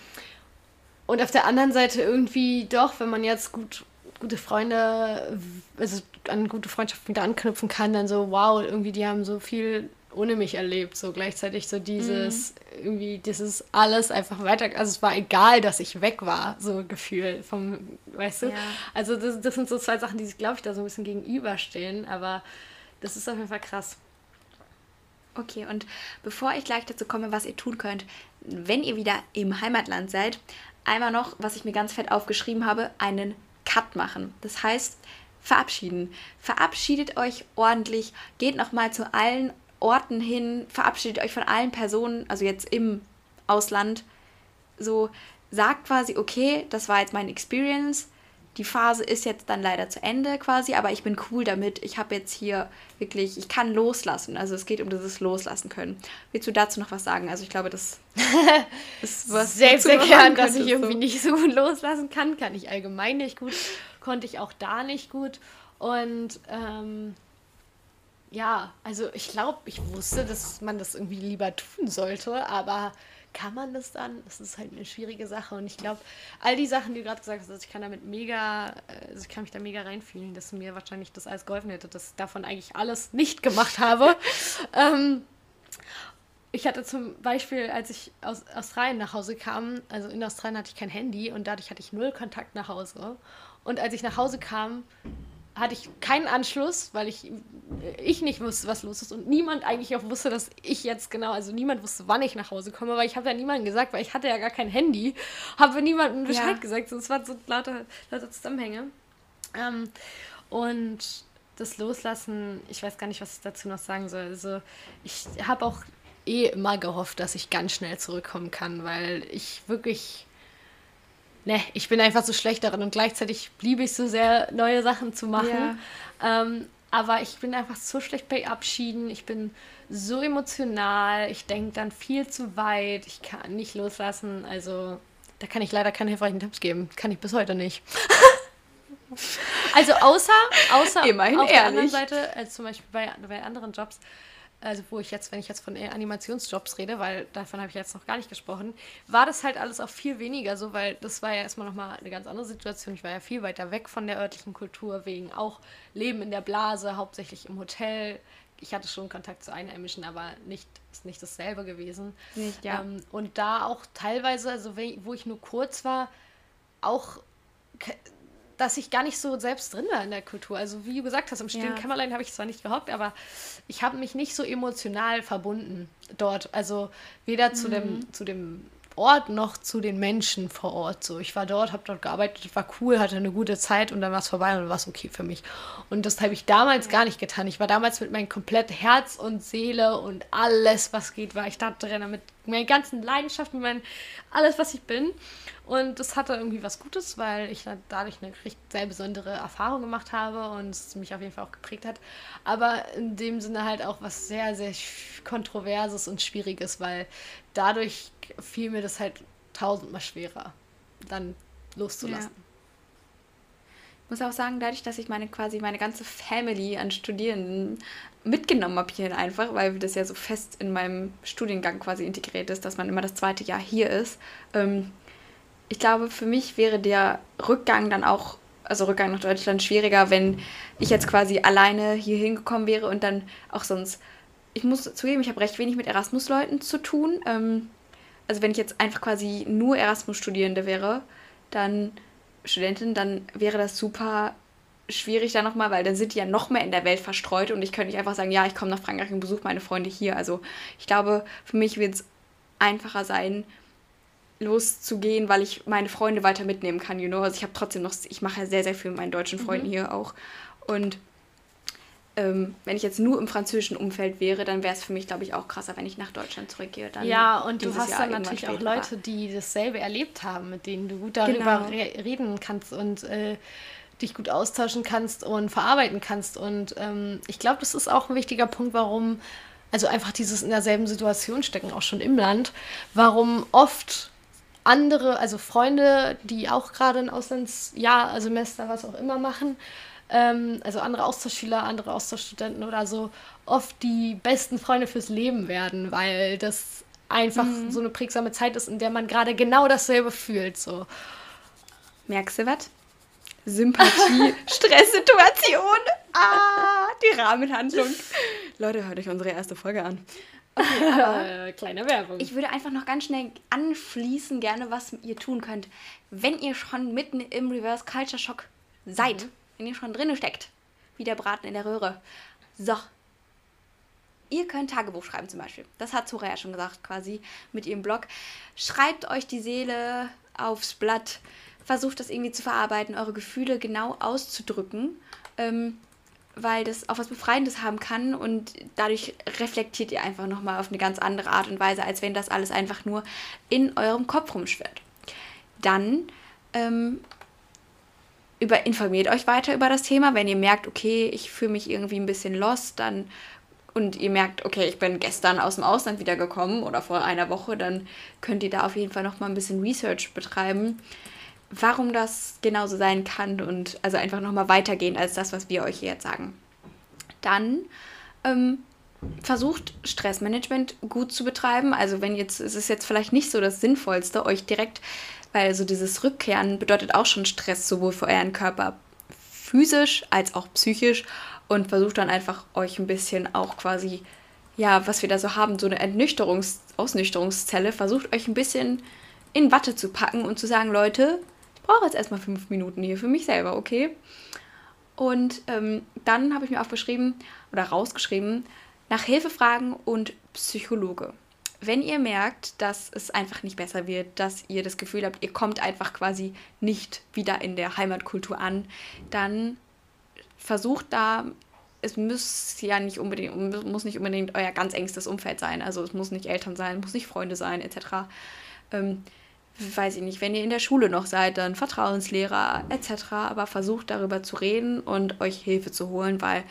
Und auf der anderen Seite irgendwie doch, wenn man jetzt gut gute Freunde, also an gute Freundschaften wieder anknüpfen kann, dann so, wow, irgendwie die haben so viel ohne mich erlebt. So gleichzeitig so dieses, mhm. irgendwie, dieses alles einfach weiter. Also es war egal, dass ich weg war, so Gefühl vom, weißt du? Ja. Also das, das sind so zwei Sachen, die sich, glaube ich, da so ein bisschen gegenüberstehen, aber das ist auf jeden Fall krass. Okay, und bevor ich gleich dazu komme, was ihr tun könnt, wenn ihr wieder im Heimatland seid, einmal noch, was ich mir ganz fett aufgeschrieben habe, einen Cut machen. Das heißt, verabschieden. Verabschiedet euch ordentlich, geht nochmal zu allen Orten hin, verabschiedet euch von allen Personen, also jetzt im Ausland, so sagt quasi, okay, das war jetzt meine Experience, die Phase ist jetzt dann leider zu Ende quasi, aber ich bin cool damit. Ich habe jetzt hier wirklich, ich kann loslassen. Also es geht um dieses Loslassen können. Willst du dazu noch was sagen? Also ich glaube, das <laughs> ist was. Selbst erklären, dass ich irgendwie so. nicht so gut loslassen kann, kann ich allgemein nicht gut, konnte ich auch da nicht gut. Und ähm, ja, also ich glaube, ich wusste, dass man das irgendwie lieber tun sollte, aber kann man das dann? Das ist halt eine schwierige Sache. Und ich glaube, all die Sachen, die du gerade gesagt hast, also ich kann damit mega, also ich kann mich da mega reinfühlen, dass mir wahrscheinlich das alles geholfen hätte, dass ich davon eigentlich alles nicht gemacht habe. <laughs> ähm, ich hatte zum Beispiel, als ich aus Australien nach Hause kam, also in Australien hatte ich kein Handy und dadurch hatte ich null Kontakt nach Hause. Und als ich nach Hause kam, hatte ich keinen Anschluss, weil ich, ich nicht wusste, was los ist und niemand eigentlich auch wusste, dass ich jetzt genau, also niemand wusste, wann ich nach Hause komme, weil ich habe ja niemandem gesagt, weil ich hatte ja gar kein Handy, habe niemandem Bescheid ja. gesagt, sonst waren so lauter, lauter Zusammenhänge. Ähm, und das Loslassen, ich weiß gar nicht, was ich dazu noch sagen soll. Also ich habe auch eh immer gehofft, dass ich ganz schnell zurückkommen kann, weil ich wirklich ne, ich bin einfach so schlecht darin und gleichzeitig liebe ich so sehr, neue Sachen zu machen. Ja. Ähm, aber ich bin einfach so schlecht bei Abschieden. Ich bin so emotional. Ich denke dann viel zu weit. Ich kann nicht loslassen. Also, da kann ich leider keine hilfreichen Tipps geben. Kann ich bis heute nicht. <laughs> also, außer, außer Immerhin auf ehrlich. der anderen Seite, als zum Beispiel bei, bei anderen Jobs, also wo ich jetzt, wenn ich jetzt von Animationsjobs rede, weil davon habe ich jetzt noch gar nicht gesprochen, war das halt alles auch viel weniger so, weil das war ja erstmal nochmal eine ganz andere Situation. Ich war ja viel weiter weg von der örtlichen Kultur, wegen auch Leben in der Blase, hauptsächlich im Hotel. Ich hatte schon Kontakt zu Einheimischen, aber nicht, ist nicht dasselbe gewesen. Nicht, ja. Ähm, und da auch teilweise, also wo ich nur kurz war, auch dass ich gar nicht so selbst drin war in der Kultur. Also wie du gesagt hast, im stillen ja. Kämmerlein habe ich zwar nicht gehockt, aber ich habe mich nicht so emotional verbunden dort. Also weder mhm. zu, dem, mhm. zu dem Ort noch zu den Menschen vor Ort. So, ich war dort, habe dort gearbeitet, war cool, hatte eine gute Zeit und dann war es vorbei und dann war es okay für mich. Und das habe ich damals ja. gar nicht getan. Ich war damals mit meinem kompletten Herz und Seele und alles, was geht, war ich da drin, mit meiner ganzen Leidenschaft, mit meinem, alles, was ich bin. Und das hatte irgendwie was Gutes, weil ich dadurch eine sehr besondere Erfahrung gemacht habe und es mich auf jeden Fall auch geprägt hat. Aber in dem Sinne halt auch was sehr, sehr Kontroverses und Schwieriges, weil dadurch fiel mir das halt tausendmal schwerer, dann loszulassen. Ja. Ich muss auch sagen, dadurch, dass ich meine quasi meine ganze Family an Studierenden mitgenommen habe hier einfach, weil das ja so fest in meinem Studiengang quasi integriert ist, dass man immer das zweite Jahr hier ist, ähm, ich glaube, für mich wäre der Rückgang dann auch, also Rückgang nach Deutschland, schwieriger, wenn ich jetzt quasi alleine hier hingekommen wäre und dann auch sonst. Ich muss zugeben, ich habe recht wenig mit Erasmus-Leuten zu tun. Ähm, also wenn ich jetzt einfach quasi nur Erasmus-Studierende wäre, dann Studentin, dann wäre das super schwierig da nochmal, weil dann sind die ja noch mehr in der Welt verstreut und ich könnte nicht einfach sagen, ja, ich komme nach Frankreich und besuche meine Freunde hier. Also ich glaube, für mich wird es einfacher sein, loszugehen, weil ich meine Freunde weiter mitnehmen kann, you know. Also ich habe trotzdem noch, ich mache ja sehr, sehr viel mit meinen deutschen Freunden mhm. hier auch. Und ähm, wenn ich jetzt nur im französischen Umfeld wäre, dann wäre es für mich, glaube ich, auch krasser, wenn ich nach Deutschland zurückgehe. Dann ja, und du hast Jahr dann natürlich auch Leute, die dasselbe erlebt haben, mit denen du gut darüber genau. re reden kannst und äh, dich gut austauschen kannst und verarbeiten kannst. Und ähm, ich glaube, das ist auch ein wichtiger Punkt, warum, also einfach dieses in derselben Situation stecken, auch schon im Land, warum oft andere, also Freunde, die auch gerade ein Auslandsjahr, Semester, was auch immer machen, ähm, also andere Austauschschüler, andere Austauschstudenten oder so, oft die besten Freunde fürs Leben werden, weil das einfach mhm. so eine prägsame Zeit ist, in der man gerade genau dasselbe fühlt. So. Merkst du was? Sympathie, <laughs> Stresssituation, ah, die Rahmenhandlung. Leute, hört euch unsere erste Folge an. Okay, <laughs> Kleine Werbung. Ich würde einfach noch ganz schnell anschließen, gerne, was ihr tun könnt. Wenn ihr schon mitten im Reverse Culture Shock seid, mhm. wenn ihr schon drin steckt, wie der Braten in der Röhre. So. Ihr könnt Tagebuch schreiben zum Beispiel. Das hat Zora ja schon gesagt, quasi mit ihrem Blog. Schreibt euch die Seele aufs Blatt. Versucht das irgendwie zu verarbeiten, eure Gefühle genau auszudrücken. Ähm, weil das auch was Befreiendes haben kann und dadurch reflektiert ihr einfach nochmal auf eine ganz andere Art und Weise, als wenn das alles einfach nur in eurem Kopf rumschwirrt. Dann ähm, über, informiert euch weiter über das Thema, wenn ihr merkt, okay, ich fühle mich irgendwie ein bisschen lost, dann und ihr merkt, okay, ich bin gestern aus dem Ausland wiedergekommen oder vor einer Woche, dann könnt ihr da auf jeden Fall noch mal ein bisschen Research betreiben warum das genauso sein kann und also einfach nochmal weitergehen als das, was wir euch jetzt sagen. Dann ähm, versucht Stressmanagement gut zu betreiben. Also wenn jetzt, es ist jetzt vielleicht nicht so das Sinnvollste, euch direkt, weil so dieses Rückkehren bedeutet auch schon Stress, sowohl für euren Körper physisch als auch psychisch und versucht dann einfach euch ein bisschen auch quasi, ja, was wir da so haben, so eine Ernüchterungs-, Ausnüchterungszelle, versucht euch ein bisschen in Watte zu packen und zu sagen, Leute, brauche jetzt erstmal fünf Minuten hier für mich selber, okay? Und ähm, dann habe ich mir aufgeschrieben oder rausgeschrieben, nach Hilfe fragen und Psychologe. Wenn ihr merkt, dass es einfach nicht besser wird, dass ihr das Gefühl habt, ihr kommt einfach quasi nicht wieder in der Heimatkultur an, dann versucht da, es muss ja nicht unbedingt, muss nicht unbedingt euer ganz engstes Umfeld sein. Also es muss nicht Eltern sein, muss nicht Freunde sein, etc. Ähm, weiß ich nicht, wenn ihr in der Schule noch seid, dann Vertrauenslehrer etc. Aber versucht darüber zu reden und euch Hilfe zu holen, weil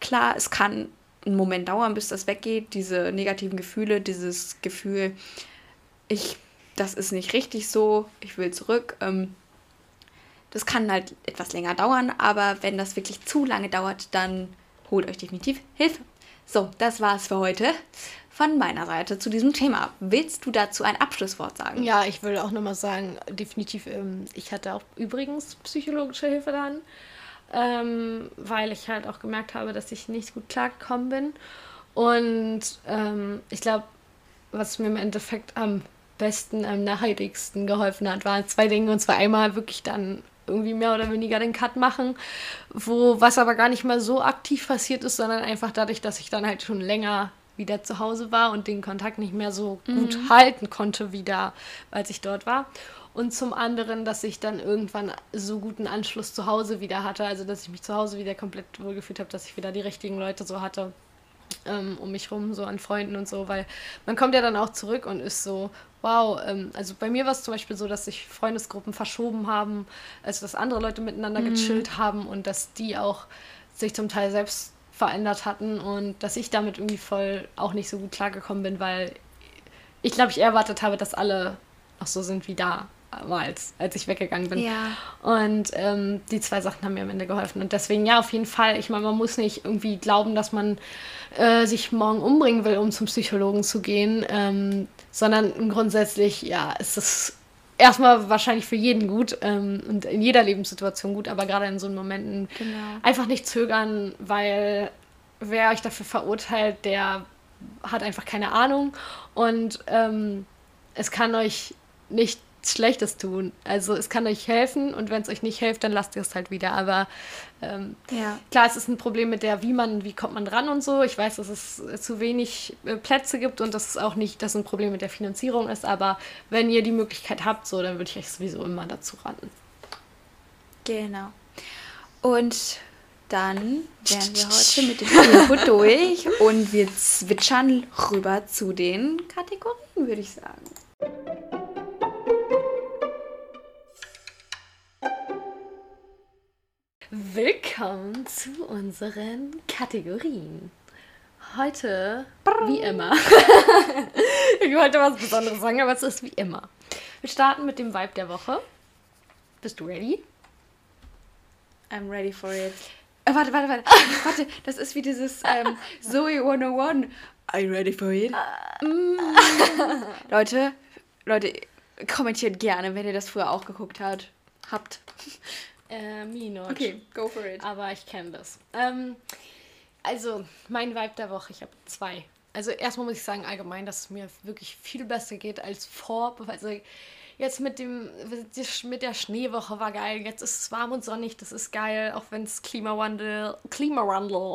klar, es kann einen Moment dauern, bis das weggeht, diese negativen Gefühle, dieses Gefühl, ich, das ist nicht richtig so, ich will zurück. Ähm, das kann halt etwas länger dauern, aber wenn das wirklich zu lange dauert, dann holt euch definitiv Hilfe. So, das war's für heute von meiner Seite zu diesem Thema. Willst du dazu ein Abschlusswort sagen? Ja, ich will auch nochmal sagen, definitiv, ähm, ich hatte auch übrigens psychologische Hilfe dann, ähm, weil ich halt auch gemerkt habe, dass ich nicht gut klargekommen bin. Und ähm, ich glaube, was mir im Endeffekt am besten, am nachhaltigsten geholfen hat, waren zwei Dinge. Und zwar einmal wirklich dann irgendwie mehr oder weniger den Cut machen, wo was aber gar nicht mal so aktiv passiert ist, sondern einfach dadurch, dass ich dann halt schon länger wieder zu Hause war und den Kontakt nicht mehr so gut mhm. halten konnte wieder, als ich dort war. Und zum anderen, dass ich dann irgendwann so guten Anschluss zu Hause wieder hatte, also dass ich mich zu Hause wieder komplett wohlgefühlt habe, dass ich wieder die richtigen Leute so hatte ähm, um mich rum, so an Freunden und so, weil man kommt ja dann auch zurück und ist so, wow, ähm, also bei mir war es zum Beispiel so, dass sich Freundesgruppen verschoben haben, also dass andere Leute miteinander mhm. gechillt haben und dass die auch sich zum Teil selbst verändert hatten und dass ich damit irgendwie voll auch nicht so gut klargekommen bin, weil ich glaube, ich erwartet habe, dass alle auch so sind wie damals, als ich weggegangen bin. Ja. Und ähm, die zwei Sachen haben mir am Ende geholfen. Und deswegen, ja, auf jeden Fall, ich meine, man muss nicht irgendwie glauben, dass man äh, sich morgen umbringen will, um zum Psychologen zu gehen, ähm, sondern grundsätzlich, ja, ist es erstmal wahrscheinlich für jeden gut ähm, und in jeder Lebenssituation gut, aber gerade in so Momenten genau. einfach nicht zögern, weil wer euch dafür verurteilt, der hat einfach keine Ahnung und ähm, es kann euch nicht Schlechtes tun. Also es kann euch helfen und wenn es euch nicht hilft, dann lasst ihr es halt wieder. Aber ähm, ja. klar, es ist ein Problem mit der, wie man, wie kommt man ran und so. Ich weiß, dass es zu wenig äh, Plätze gibt und dass es auch nicht, dass ein Problem mit der Finanzierung ist. Aber wenn ihr die Möglichkeit habt, so, dann würde ich euch sowieso immer dazu raten. Genau. Und dann wären wir heute mit dem Info durch und wir zwitschern rüber zu den Kategorien, würde ich sagen. Willkommen zu unseren Kategorien. Heute, wie immer. <laughs> ich wollte was Besonderes sagen, aber es ist wie immer. Wir starten mit dem Vibe der Woche. Bist du ready? I'm ready for it. Äh, warte, warte, warte. <laughs> warte, das ist wie dieses ähm, Zoe 101. Are you ready for it? Mm. Leute, Leute, kommentiert gerne, wenn ihr das früher auch geguckt habt. Habt. Äh, Minot. Okay, go for it. Aber ich kenne das. Ähm, also, mein Vibe der Woche, ich habe zwei. Also, erstmal muss ich sagen, allgemein, dass es mir wirklich viel besser geht als vor. Also, jetzt mit dem mit der Schneewoche war geil. Jetzt ist es warm und sonnig, das ist geil, auch wenn es Klimawandel Klimawandel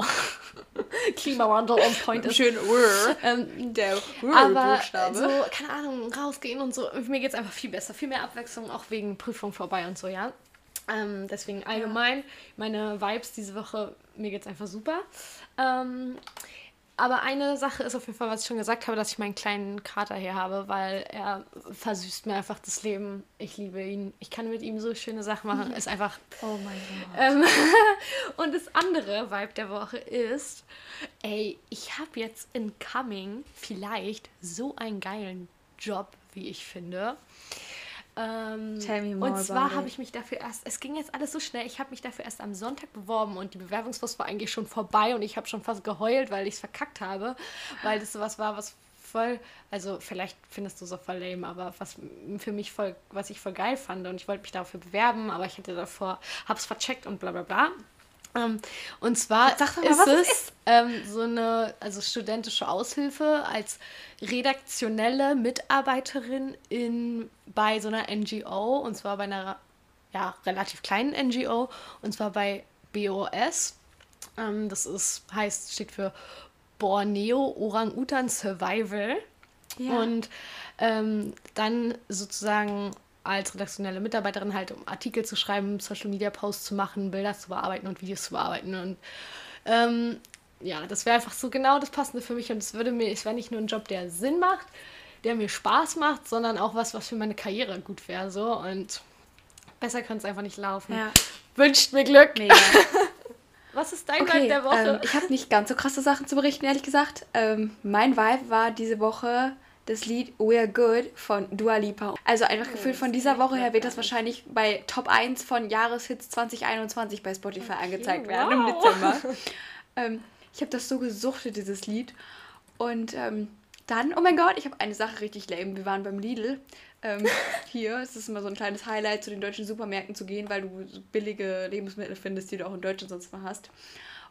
<laughs> Klimawandel on point ist. Schön Ur. Ähm, der Ur aber so keine Ahnung, rausgehen und so, mir geht es einfach viel besser, viel mehr Abwechslung auch wegen Prüfung vorbei und so, ja. Ähm, deswegen allgemein, ja. meine Vibes diese Woche, mir geht es einfach super. Ähm, aber eine Sache ist auf jeden Fall, was ich schon gesagt habe, dass ich meinen kleinen Kater hier habe, weil er versüßt mir einfach das Leben. Ich liebe ihn. Ich kann mit ihm so schöne Sachen machen. <laughs> Ist einfach. Oh mein Gott. Ähm, <laughs> und das andere Vibe der Woche ist, ey, ich habe jetzt in Coming vielleicht so einen geilen Job, wie ich finde. Ähm, Tell me more und zwar habe ich mich dafür erst, es ging jetzt alles so schnell, ich habe mich dafür erst am Sonntag beworben und die Bewerbungsfrist war eigentlich schon vorbei und ich habe schon fast geheult, weil ich es verkackt habe, weil das sowas war, was voll, also vielleicht findest du so voll lame, aber was für mich voll, was ich voll geil fand und ich wollte mich dafür bewerben, aber ich hatte davor, habe es vercheckt und bla bla bla. Ähm, und zwar mal, ist es ist. Ähm, so eine also studentische Aushilfe als redaktionelle Mitarbeiterin in, bei so einer NGO und zwar bei einer ja, relativ kleinen NGO und zwar bei BOS. Ähm, das ist, heißt, steht für Borneo Orang-Utan Survival. Ja. Und ähm, dann sozusagen als redaktionelle Mitarbeiterin halt, um Artikel zu schreiben, Social Media Posts zu machen, Bilder zu bearbeiten und Videos zu bearbeiten. Und ähm, ja, das wäre einfach so genau das Passende für mich und es würde mir, es wäre nicht nur ein Job, der Sinn macht, der mir Spaß macht, sondern auch was, was für meine Karriere gut wäre. So und besser könnte es einfach nicht laufen. Ja. Wünscht mir Glück. Mega. <laughs> Was ist dein okay, Vibe der Woche? Ähm, ich habe nicht ganz so krasse Sachen zu berichten, ehrlich gesagt. Ähm, mein Vibe war diese Woche das Lied We're Good von Dua Lipa. Also einfach oh, gefühlt von dieser Woche her wird das wahrscheinlich bei Top 1 von Jahreshits 2021 bei Spotify okay, angezeigt werden wow. im Dezember. ähm, Ich habe das so gesuchtet, dieses Lied. Und ähm, dann, oh mein Gott, ich habe eine Sache richtig lame. Wir waren beim Lidl. Ähm, <laughs> hier, es ist immer so ein kleines Highlight, zu den deutschen Supermärkten zu gehen, weil du billige Lebensmittel findest, die du auch in Deutschland sonst mal hast.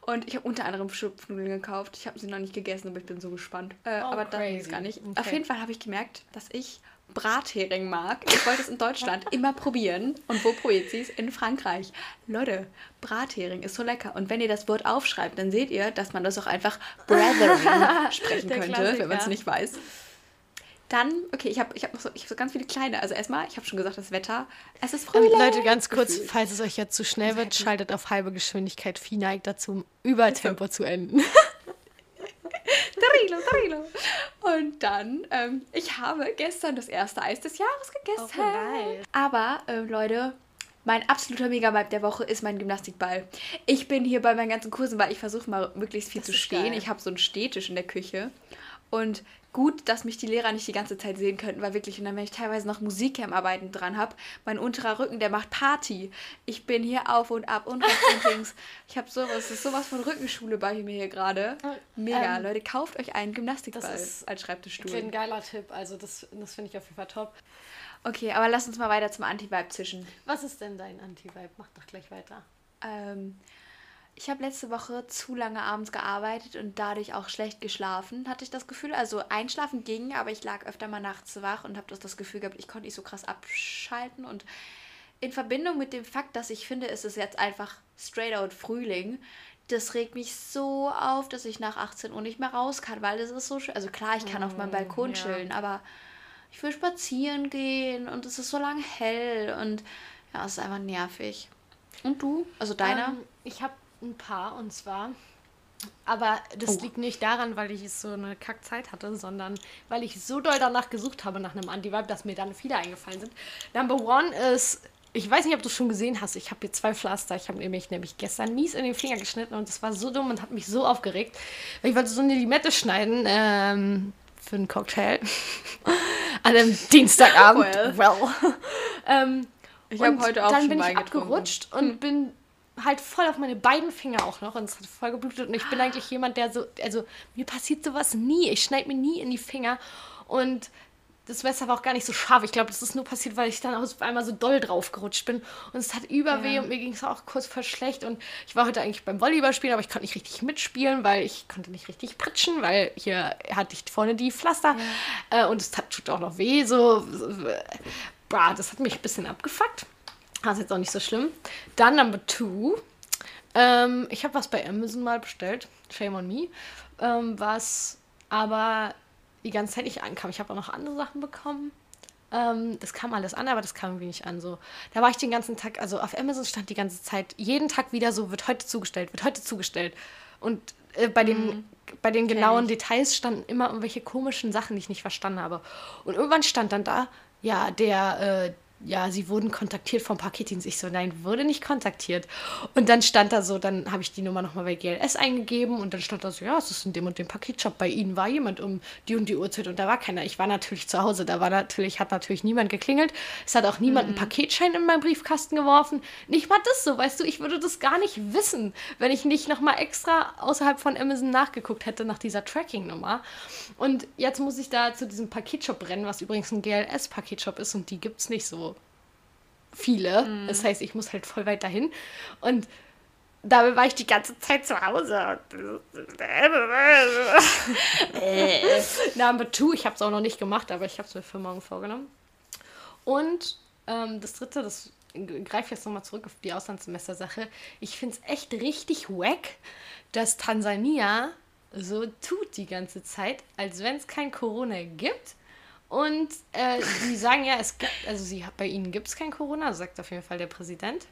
Und ich habe unter anderem Schupfnudeln gekauft. Ich habe sie noch nicht gegessen, aber ich bin so gespannt. Äh, oh, aber das ist gar nicht. Okay. Auf jeden Fall habe ich gemerkt, dass ich Brathering mag. Ich wollte es in Deutschland <laughs> immer probieren. Und wo probiert sie es? In Frankreich. Leute, Brathering ist so lecker. Und wenn ihr das Wort aufschreibt, dann seht ihr, dass man das auch einfach Brathering <laughs> sprechen könnte, Klassiker. wenn man es nicht weiß. Dann, okay, ich habe ich hab noch so, ich hab so ganz viele kleine. Also erstmal, ich habe schon gesagt, das Wetter. Es ist Frühling. Ähm, Leute, ganz kurz, Gefühl. falls es euch jetzt zu schnell wird, schaltet auf halbe Geschwindigkeit. Vieh neigt dazu, über Tempo zu enden. <laughs> <laughs> Darilo, Darilo. Und dann, ähm, ich habe gestern das erste Eis des Jahres gegessen. Oh, nice. Aber, ähm, Leute, mein absoluter Mega-Vibe der Woche ist mein Gymnastikball. Ich bin hier bei meinen ganzen Kursen, weil ich versuche mal möglichst viel das zu stehen. Geil. Ich habe so einen Stehtisch in der Küche. Und gut, dass mich die Lehrer nicht die ganze Zeit sehen könnten, weil wirklich, und dann, wenn ich teilweise noch Musikcamp-Arbeiten dran habe, mein unterer Rücken, der macht Party. Ich bin hier auf und ab und rechts und links. Ich habe sowas, das ist sowas von Rückenschule bei mir hier gerade. Mega, ähm, Leute, kauft euch einen Gymnastikball als Schreibtischstuhl. Ist ein geiler Tipp, also das, das finde ich auf jeden Fall top. Okay, aber lass uns mal weiter zum Anti-Vibe zischen. Was ist denn dein Anti-Vibe? Mach doch gleich weiter. Ähm, ich habe letzte Woche zu lange abends gearbeitet und dadurch auch schlecht geschlafen, hatte ich das Gefühl. Also einschlafen ging, aber ich lag öfter mal nachts wach und habe das, das Gefühl gehabt, ich konnte nicht so krass abschalten. Und in Verbindung mit dem Fakt, dass ich finde, es ist jetzt einfach straight out Frühling, das regt mich so auf, dass ich nach 18 Uhr nicht mehr raus kann, weil das ist so schön. Also klar, ich kann auf meinem Balkon mm, ja. chillen, aber ich will spazieren gehen und es ist so lange hell und ja, es ist einfach nervig. Und du? Also deiner? Ähm, ich habe ein paar und zwar. Aber das oh. liegt nicht daran, weil ich so eine Kackzeit hatte, sondern weil ich so doll danach gesucht habe nach einem Anti-Vibe, dass mir dann viele eingefallen sind. Number one ist, ich weiß nicht, ob du es schon gesehen hast, ich habe hier zwei Pflaster. Ich habe nämlich, nämlich gestern mies in den Finger geschnitten und das war so dumm und hat mich so aufgeregt. Weil ich wollte so eine Limette schneiden ähm, für einen Cocktail <laughs> an einem Dienstagabend. Well. <laughs> well. ähm, ich habe heute auch dann schon bin ich abgerutscht und hm. bin halt voll auf meine beiden Finger auch noch und es hat voll geblutet. Und ich bin eigentlich jemand, der so, also mir passiert sowas nie. Ich schneide mir nie in die Finger und das Messer war auch gar nicht so scharf. Ich glaube, das ist nur passiert, weil ich dann auf einmal so doll drauf gerutscht bin. Und es hat überweh ja. und mir ging es auch kurz voll schlecht. Und ich war heute eigentlich beim Volleyball spielen, aber ich konnte nicht richtig mitspielen, weil ich konnte nicht richtig pritschen, weil hier hatte ich vorne die Pflaster. Ja. Äh, und es tut auch noch weh. So, so, bah, das hat mich ein bisschen abgefuckt. Das ist jetzt auch nicht so schlimm. Dann Number Two. Ähm, ich habe was bei Amazon mal bestellt. Shame on me. Ähm, was aber die ganze Zeit nicht ankam. Ich habe auch noch andere Sachen bekommen. Ähm, das kam alles an, aber das kam irgendwie nicht an. So. Da war ich den ganzen Tag, also auf Amazon stand die ganze Zeit, jeden Tag wieder so, wird heute zugestellt, wird heute zugestellt. Und äh, bei, den, mm, bei den genauen Details standen immer irgendwelche komischen Sachen, die ich nicht verstanden habe. Und irgendwann stand dann da, ja, der, äh, ja, sie wurden kontaktiert vom Paketdienst. Ich so, nein, wurde nicht kontaktiert. Und dann stand da so, dann habe ich die Nummer nochmal bei GLS eingegeben und dann stand da so, ja, es ist in dem und dem Paketshop. Bei Ihnen war jemand um die und die Uhrzeit und da war keiner. Ich war natürlich zu Hause, da war natürlich, hat natürlich niemand geklingelt. Es hat auch niemand mhm. einen Paketschein in meinen Briefkasten geworfen. Nicht mal das so, weißt du, ich würde das gar nicht wissen, wenn ich nicht nochmal extra außerhalb von Amazon nachgeguckt hätte nach dieser Tracking-Nummer. Und jetzt muss ich da zu diesem Paketshop rennen, was übrigens ein GLS-Paketshop ist und die gibt es nicht so viele. Mhm. Das heißt, ich muss halt voll weit dahin. Und dabei war ich die ganze Zeit zu Hause. <laughs> Number two, ich habe es auch noch nicht gemacht, aber ich habe es mir für morgen vorgenommen. Und ähm, das dritte, das greife jetzt nochmal zurück auf die Auslandssemester-Sache. Ich finde es echt richtig wack, dass Tansania so tut die ganze Zeit, als wenn es kein Corona gibt und äh, die sagen ja, es gibt, also sie, bei ihnen gibt es kein Corona, sagt auf jeden Fall der Präsident.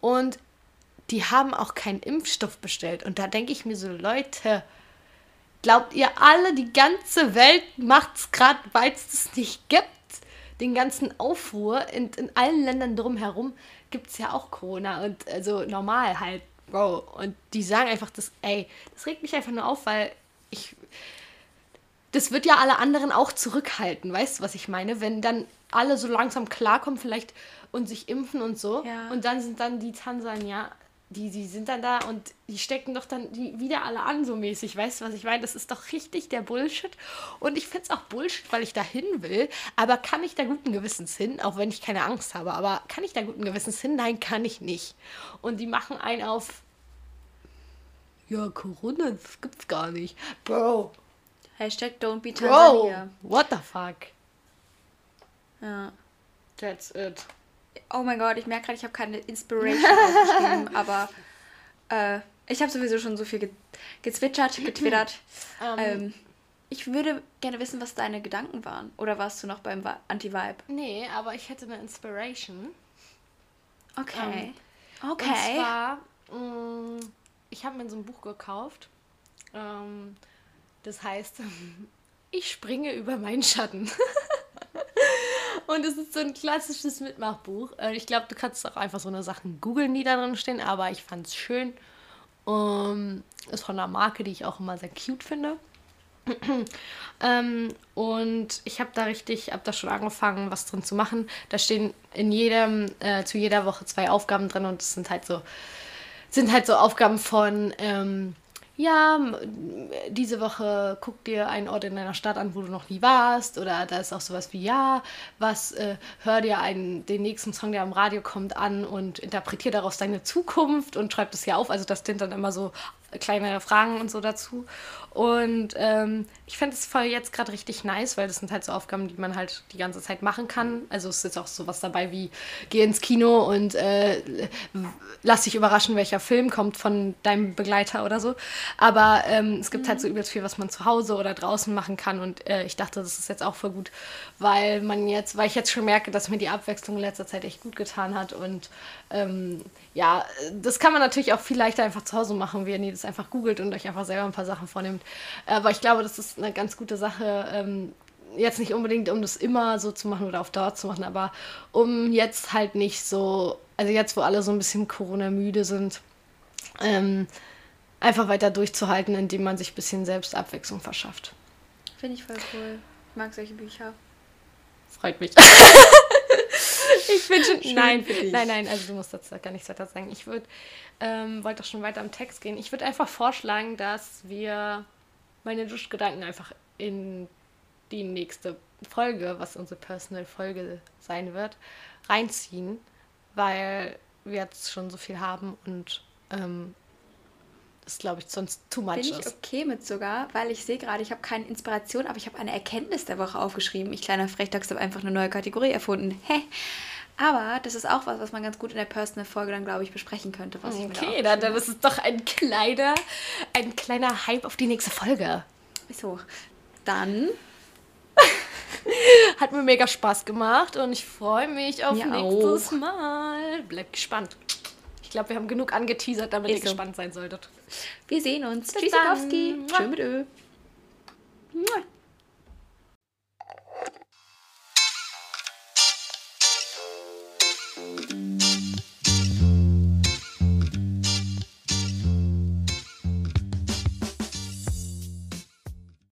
Und die haben auch keinen Impfstoff bestellt. Und da denke ich mir so, Leute, glaubt ihr alle, die ganze Welt macht es gerade, weil es das nicht gibt? Den ganzen Aufruhr in, in allen Ländern drumherum gibt es ja auch Corona. Und also normal halt, Bro. Und die sagen einfach das, ey, das regt mich einfach nur auf, weil ich das wird ja alle anderen auch zurückhalten, weißt du, was ich meine? Wenn dann alle so langsam klarkommen vielleicht und sich impfen und so. Ja. Und dann sind dann die Tansania, die, die sind dann da und die stecken doch dann die wieder alle an, so mäßig. Weißt du, was ich meine? Das ist doch richtig der Bullshit. Und ich finde es auch Bullshit, weil ich da hin will. Aber kann ich da guten Gewissens hin, auch wenn ich keine Angst habe. Aber kann ich da guten Gewissens hin? Nein, kann ich nicht. Und die machen einen auf. Ja, Corona, das gibt's gar nicht. Bro. Hashtag don't be Tansania. Bro, what the fuck? Ja. That's it. Oh mein Gott, ich merke gerade, ich habe keine Inspiration <laughs> aufgeschrieben, aber äh, ich habe sowieso schon so viel ge gezwitschert, <clears throat> getwittert. Um, ähm. ähm, ich würde gerne wissen, was deine Gedanken waren. Oder warst du noch beim Anti-Vibe? Nee, aber ich hätte eine Inspiration. Okay. Um, okay. Und zwar, mh, mm, ich habe mir so ein Buch gekauft. Ähm, das heißt, <laughs> ich springe über meinen Schatten. <laughs> Und es ist so ein klassisches Mitmachbuch. Äh, ich glaube, du kannst auch einfach so eine Sachen googeln, die da drin stehen, aber ich fand es schön. Um, ist von einer Marke, die ich auch immer sehr cute finde. <clears throat> ähm, und ich habe da richtig, habe da schon angefangen, was drin zu machen. Da stehen in jedem, äh, zu jeder Woche zwei Aufgaben drin und es sind halt so, sind halt so Aufgaben von ähm, ja, diese Woche guck dir einen Ort in deiner Stadt an, wo du noch nie warst. Oder da ist auch sowas wie, ja, was, äh, hör dir einen, den nächsten Song, der am Radio kommt, an und interpretier daraus deine Zukunft und schreib das hier auf. Also das sind dann immer so kleine Fragen und so dazu. Und ähm, ich fände es voll jetzt gerade richtig nice, weil das sind halt so Aufgaben, die man halt die ganze Zeit machen kann. Also es ist jetzt auch sowas dabei wie geh ins Kino und äh, lass dich überraschen, welcher Film kommt von deinem Begleiter oder so. Aber ähm, es gibt mhm. halt so mhm. übelst viel, was man zu Hause oder draußen machen kann. Und äh, ich dachte, das ist jetzt auch voll gut, weil man jetzt, weil ich jetzt schon merke, dass mir die Abwechslung in letzter Zeit echt gut getan hat. Und ähm, ja, das kann man natürlich auch viel leichter einfach zu Hause machen, wenn ihr das einfach googelt und euch einfach selber ein paar Sachen vornimmt. Aber ich glaube, das ist eine ganz gute Sache. Ähm, jetzt nicht unbedingt, um das immer so zu machen oder auf Dauer zu machen, aber um jetzt halt nicht so, also jetzt, wo alle so ein bisschen Corona-müde sind, ähm, einfach weiter durchzuhalten, indem man sich ein bisschen selbst Abwechslung verschafft. Finde ich voll cool. Ich mag solche Bücher. Freut mich. <laughs> ich bin schon. Schön nein, nein, nein, also du musst dazu gar nichts weiter sagen. Ich würde, ähm, wollte doch schon weiter am Text gehen. Ich würde einfach vorschlagen, dass wir meine Duschgedanken einfach in die nächste Folge, was unsere Personal-Folge sein wird, reinziehen, weil wir jetzt schon so viel haben und ähm, das glaube ich sonst too much Bin ich ist. okay mit sogar, weil ich sehe gerade, ich habe keine Inspiration, aber ich habe eine Erkenntnis der Woche aufgeschrieben. Ich kleiner Frechdachs habe einfach eine neue Kategorie erfunden. <laughs> Hä? Aber das ist auch was, was man ganz gut in der Personal-Folge dann, glaube ich, besprechen könnte. Was okay, dann, dann ist es doch ein kleiner, ein kleiner Hype auf die nächste Folge. So, dann... <laughs> Hat mir mega Spaß gemacht und ich freue mich auf mir nächstes auch. Mal. Bleibt gespannt. Ich glaube, wir haben genug angeteasert, damit ist ihr so. gespannt sein solltet. Wir sehen uns. Tschüssikowski. Tschüss mit Ö.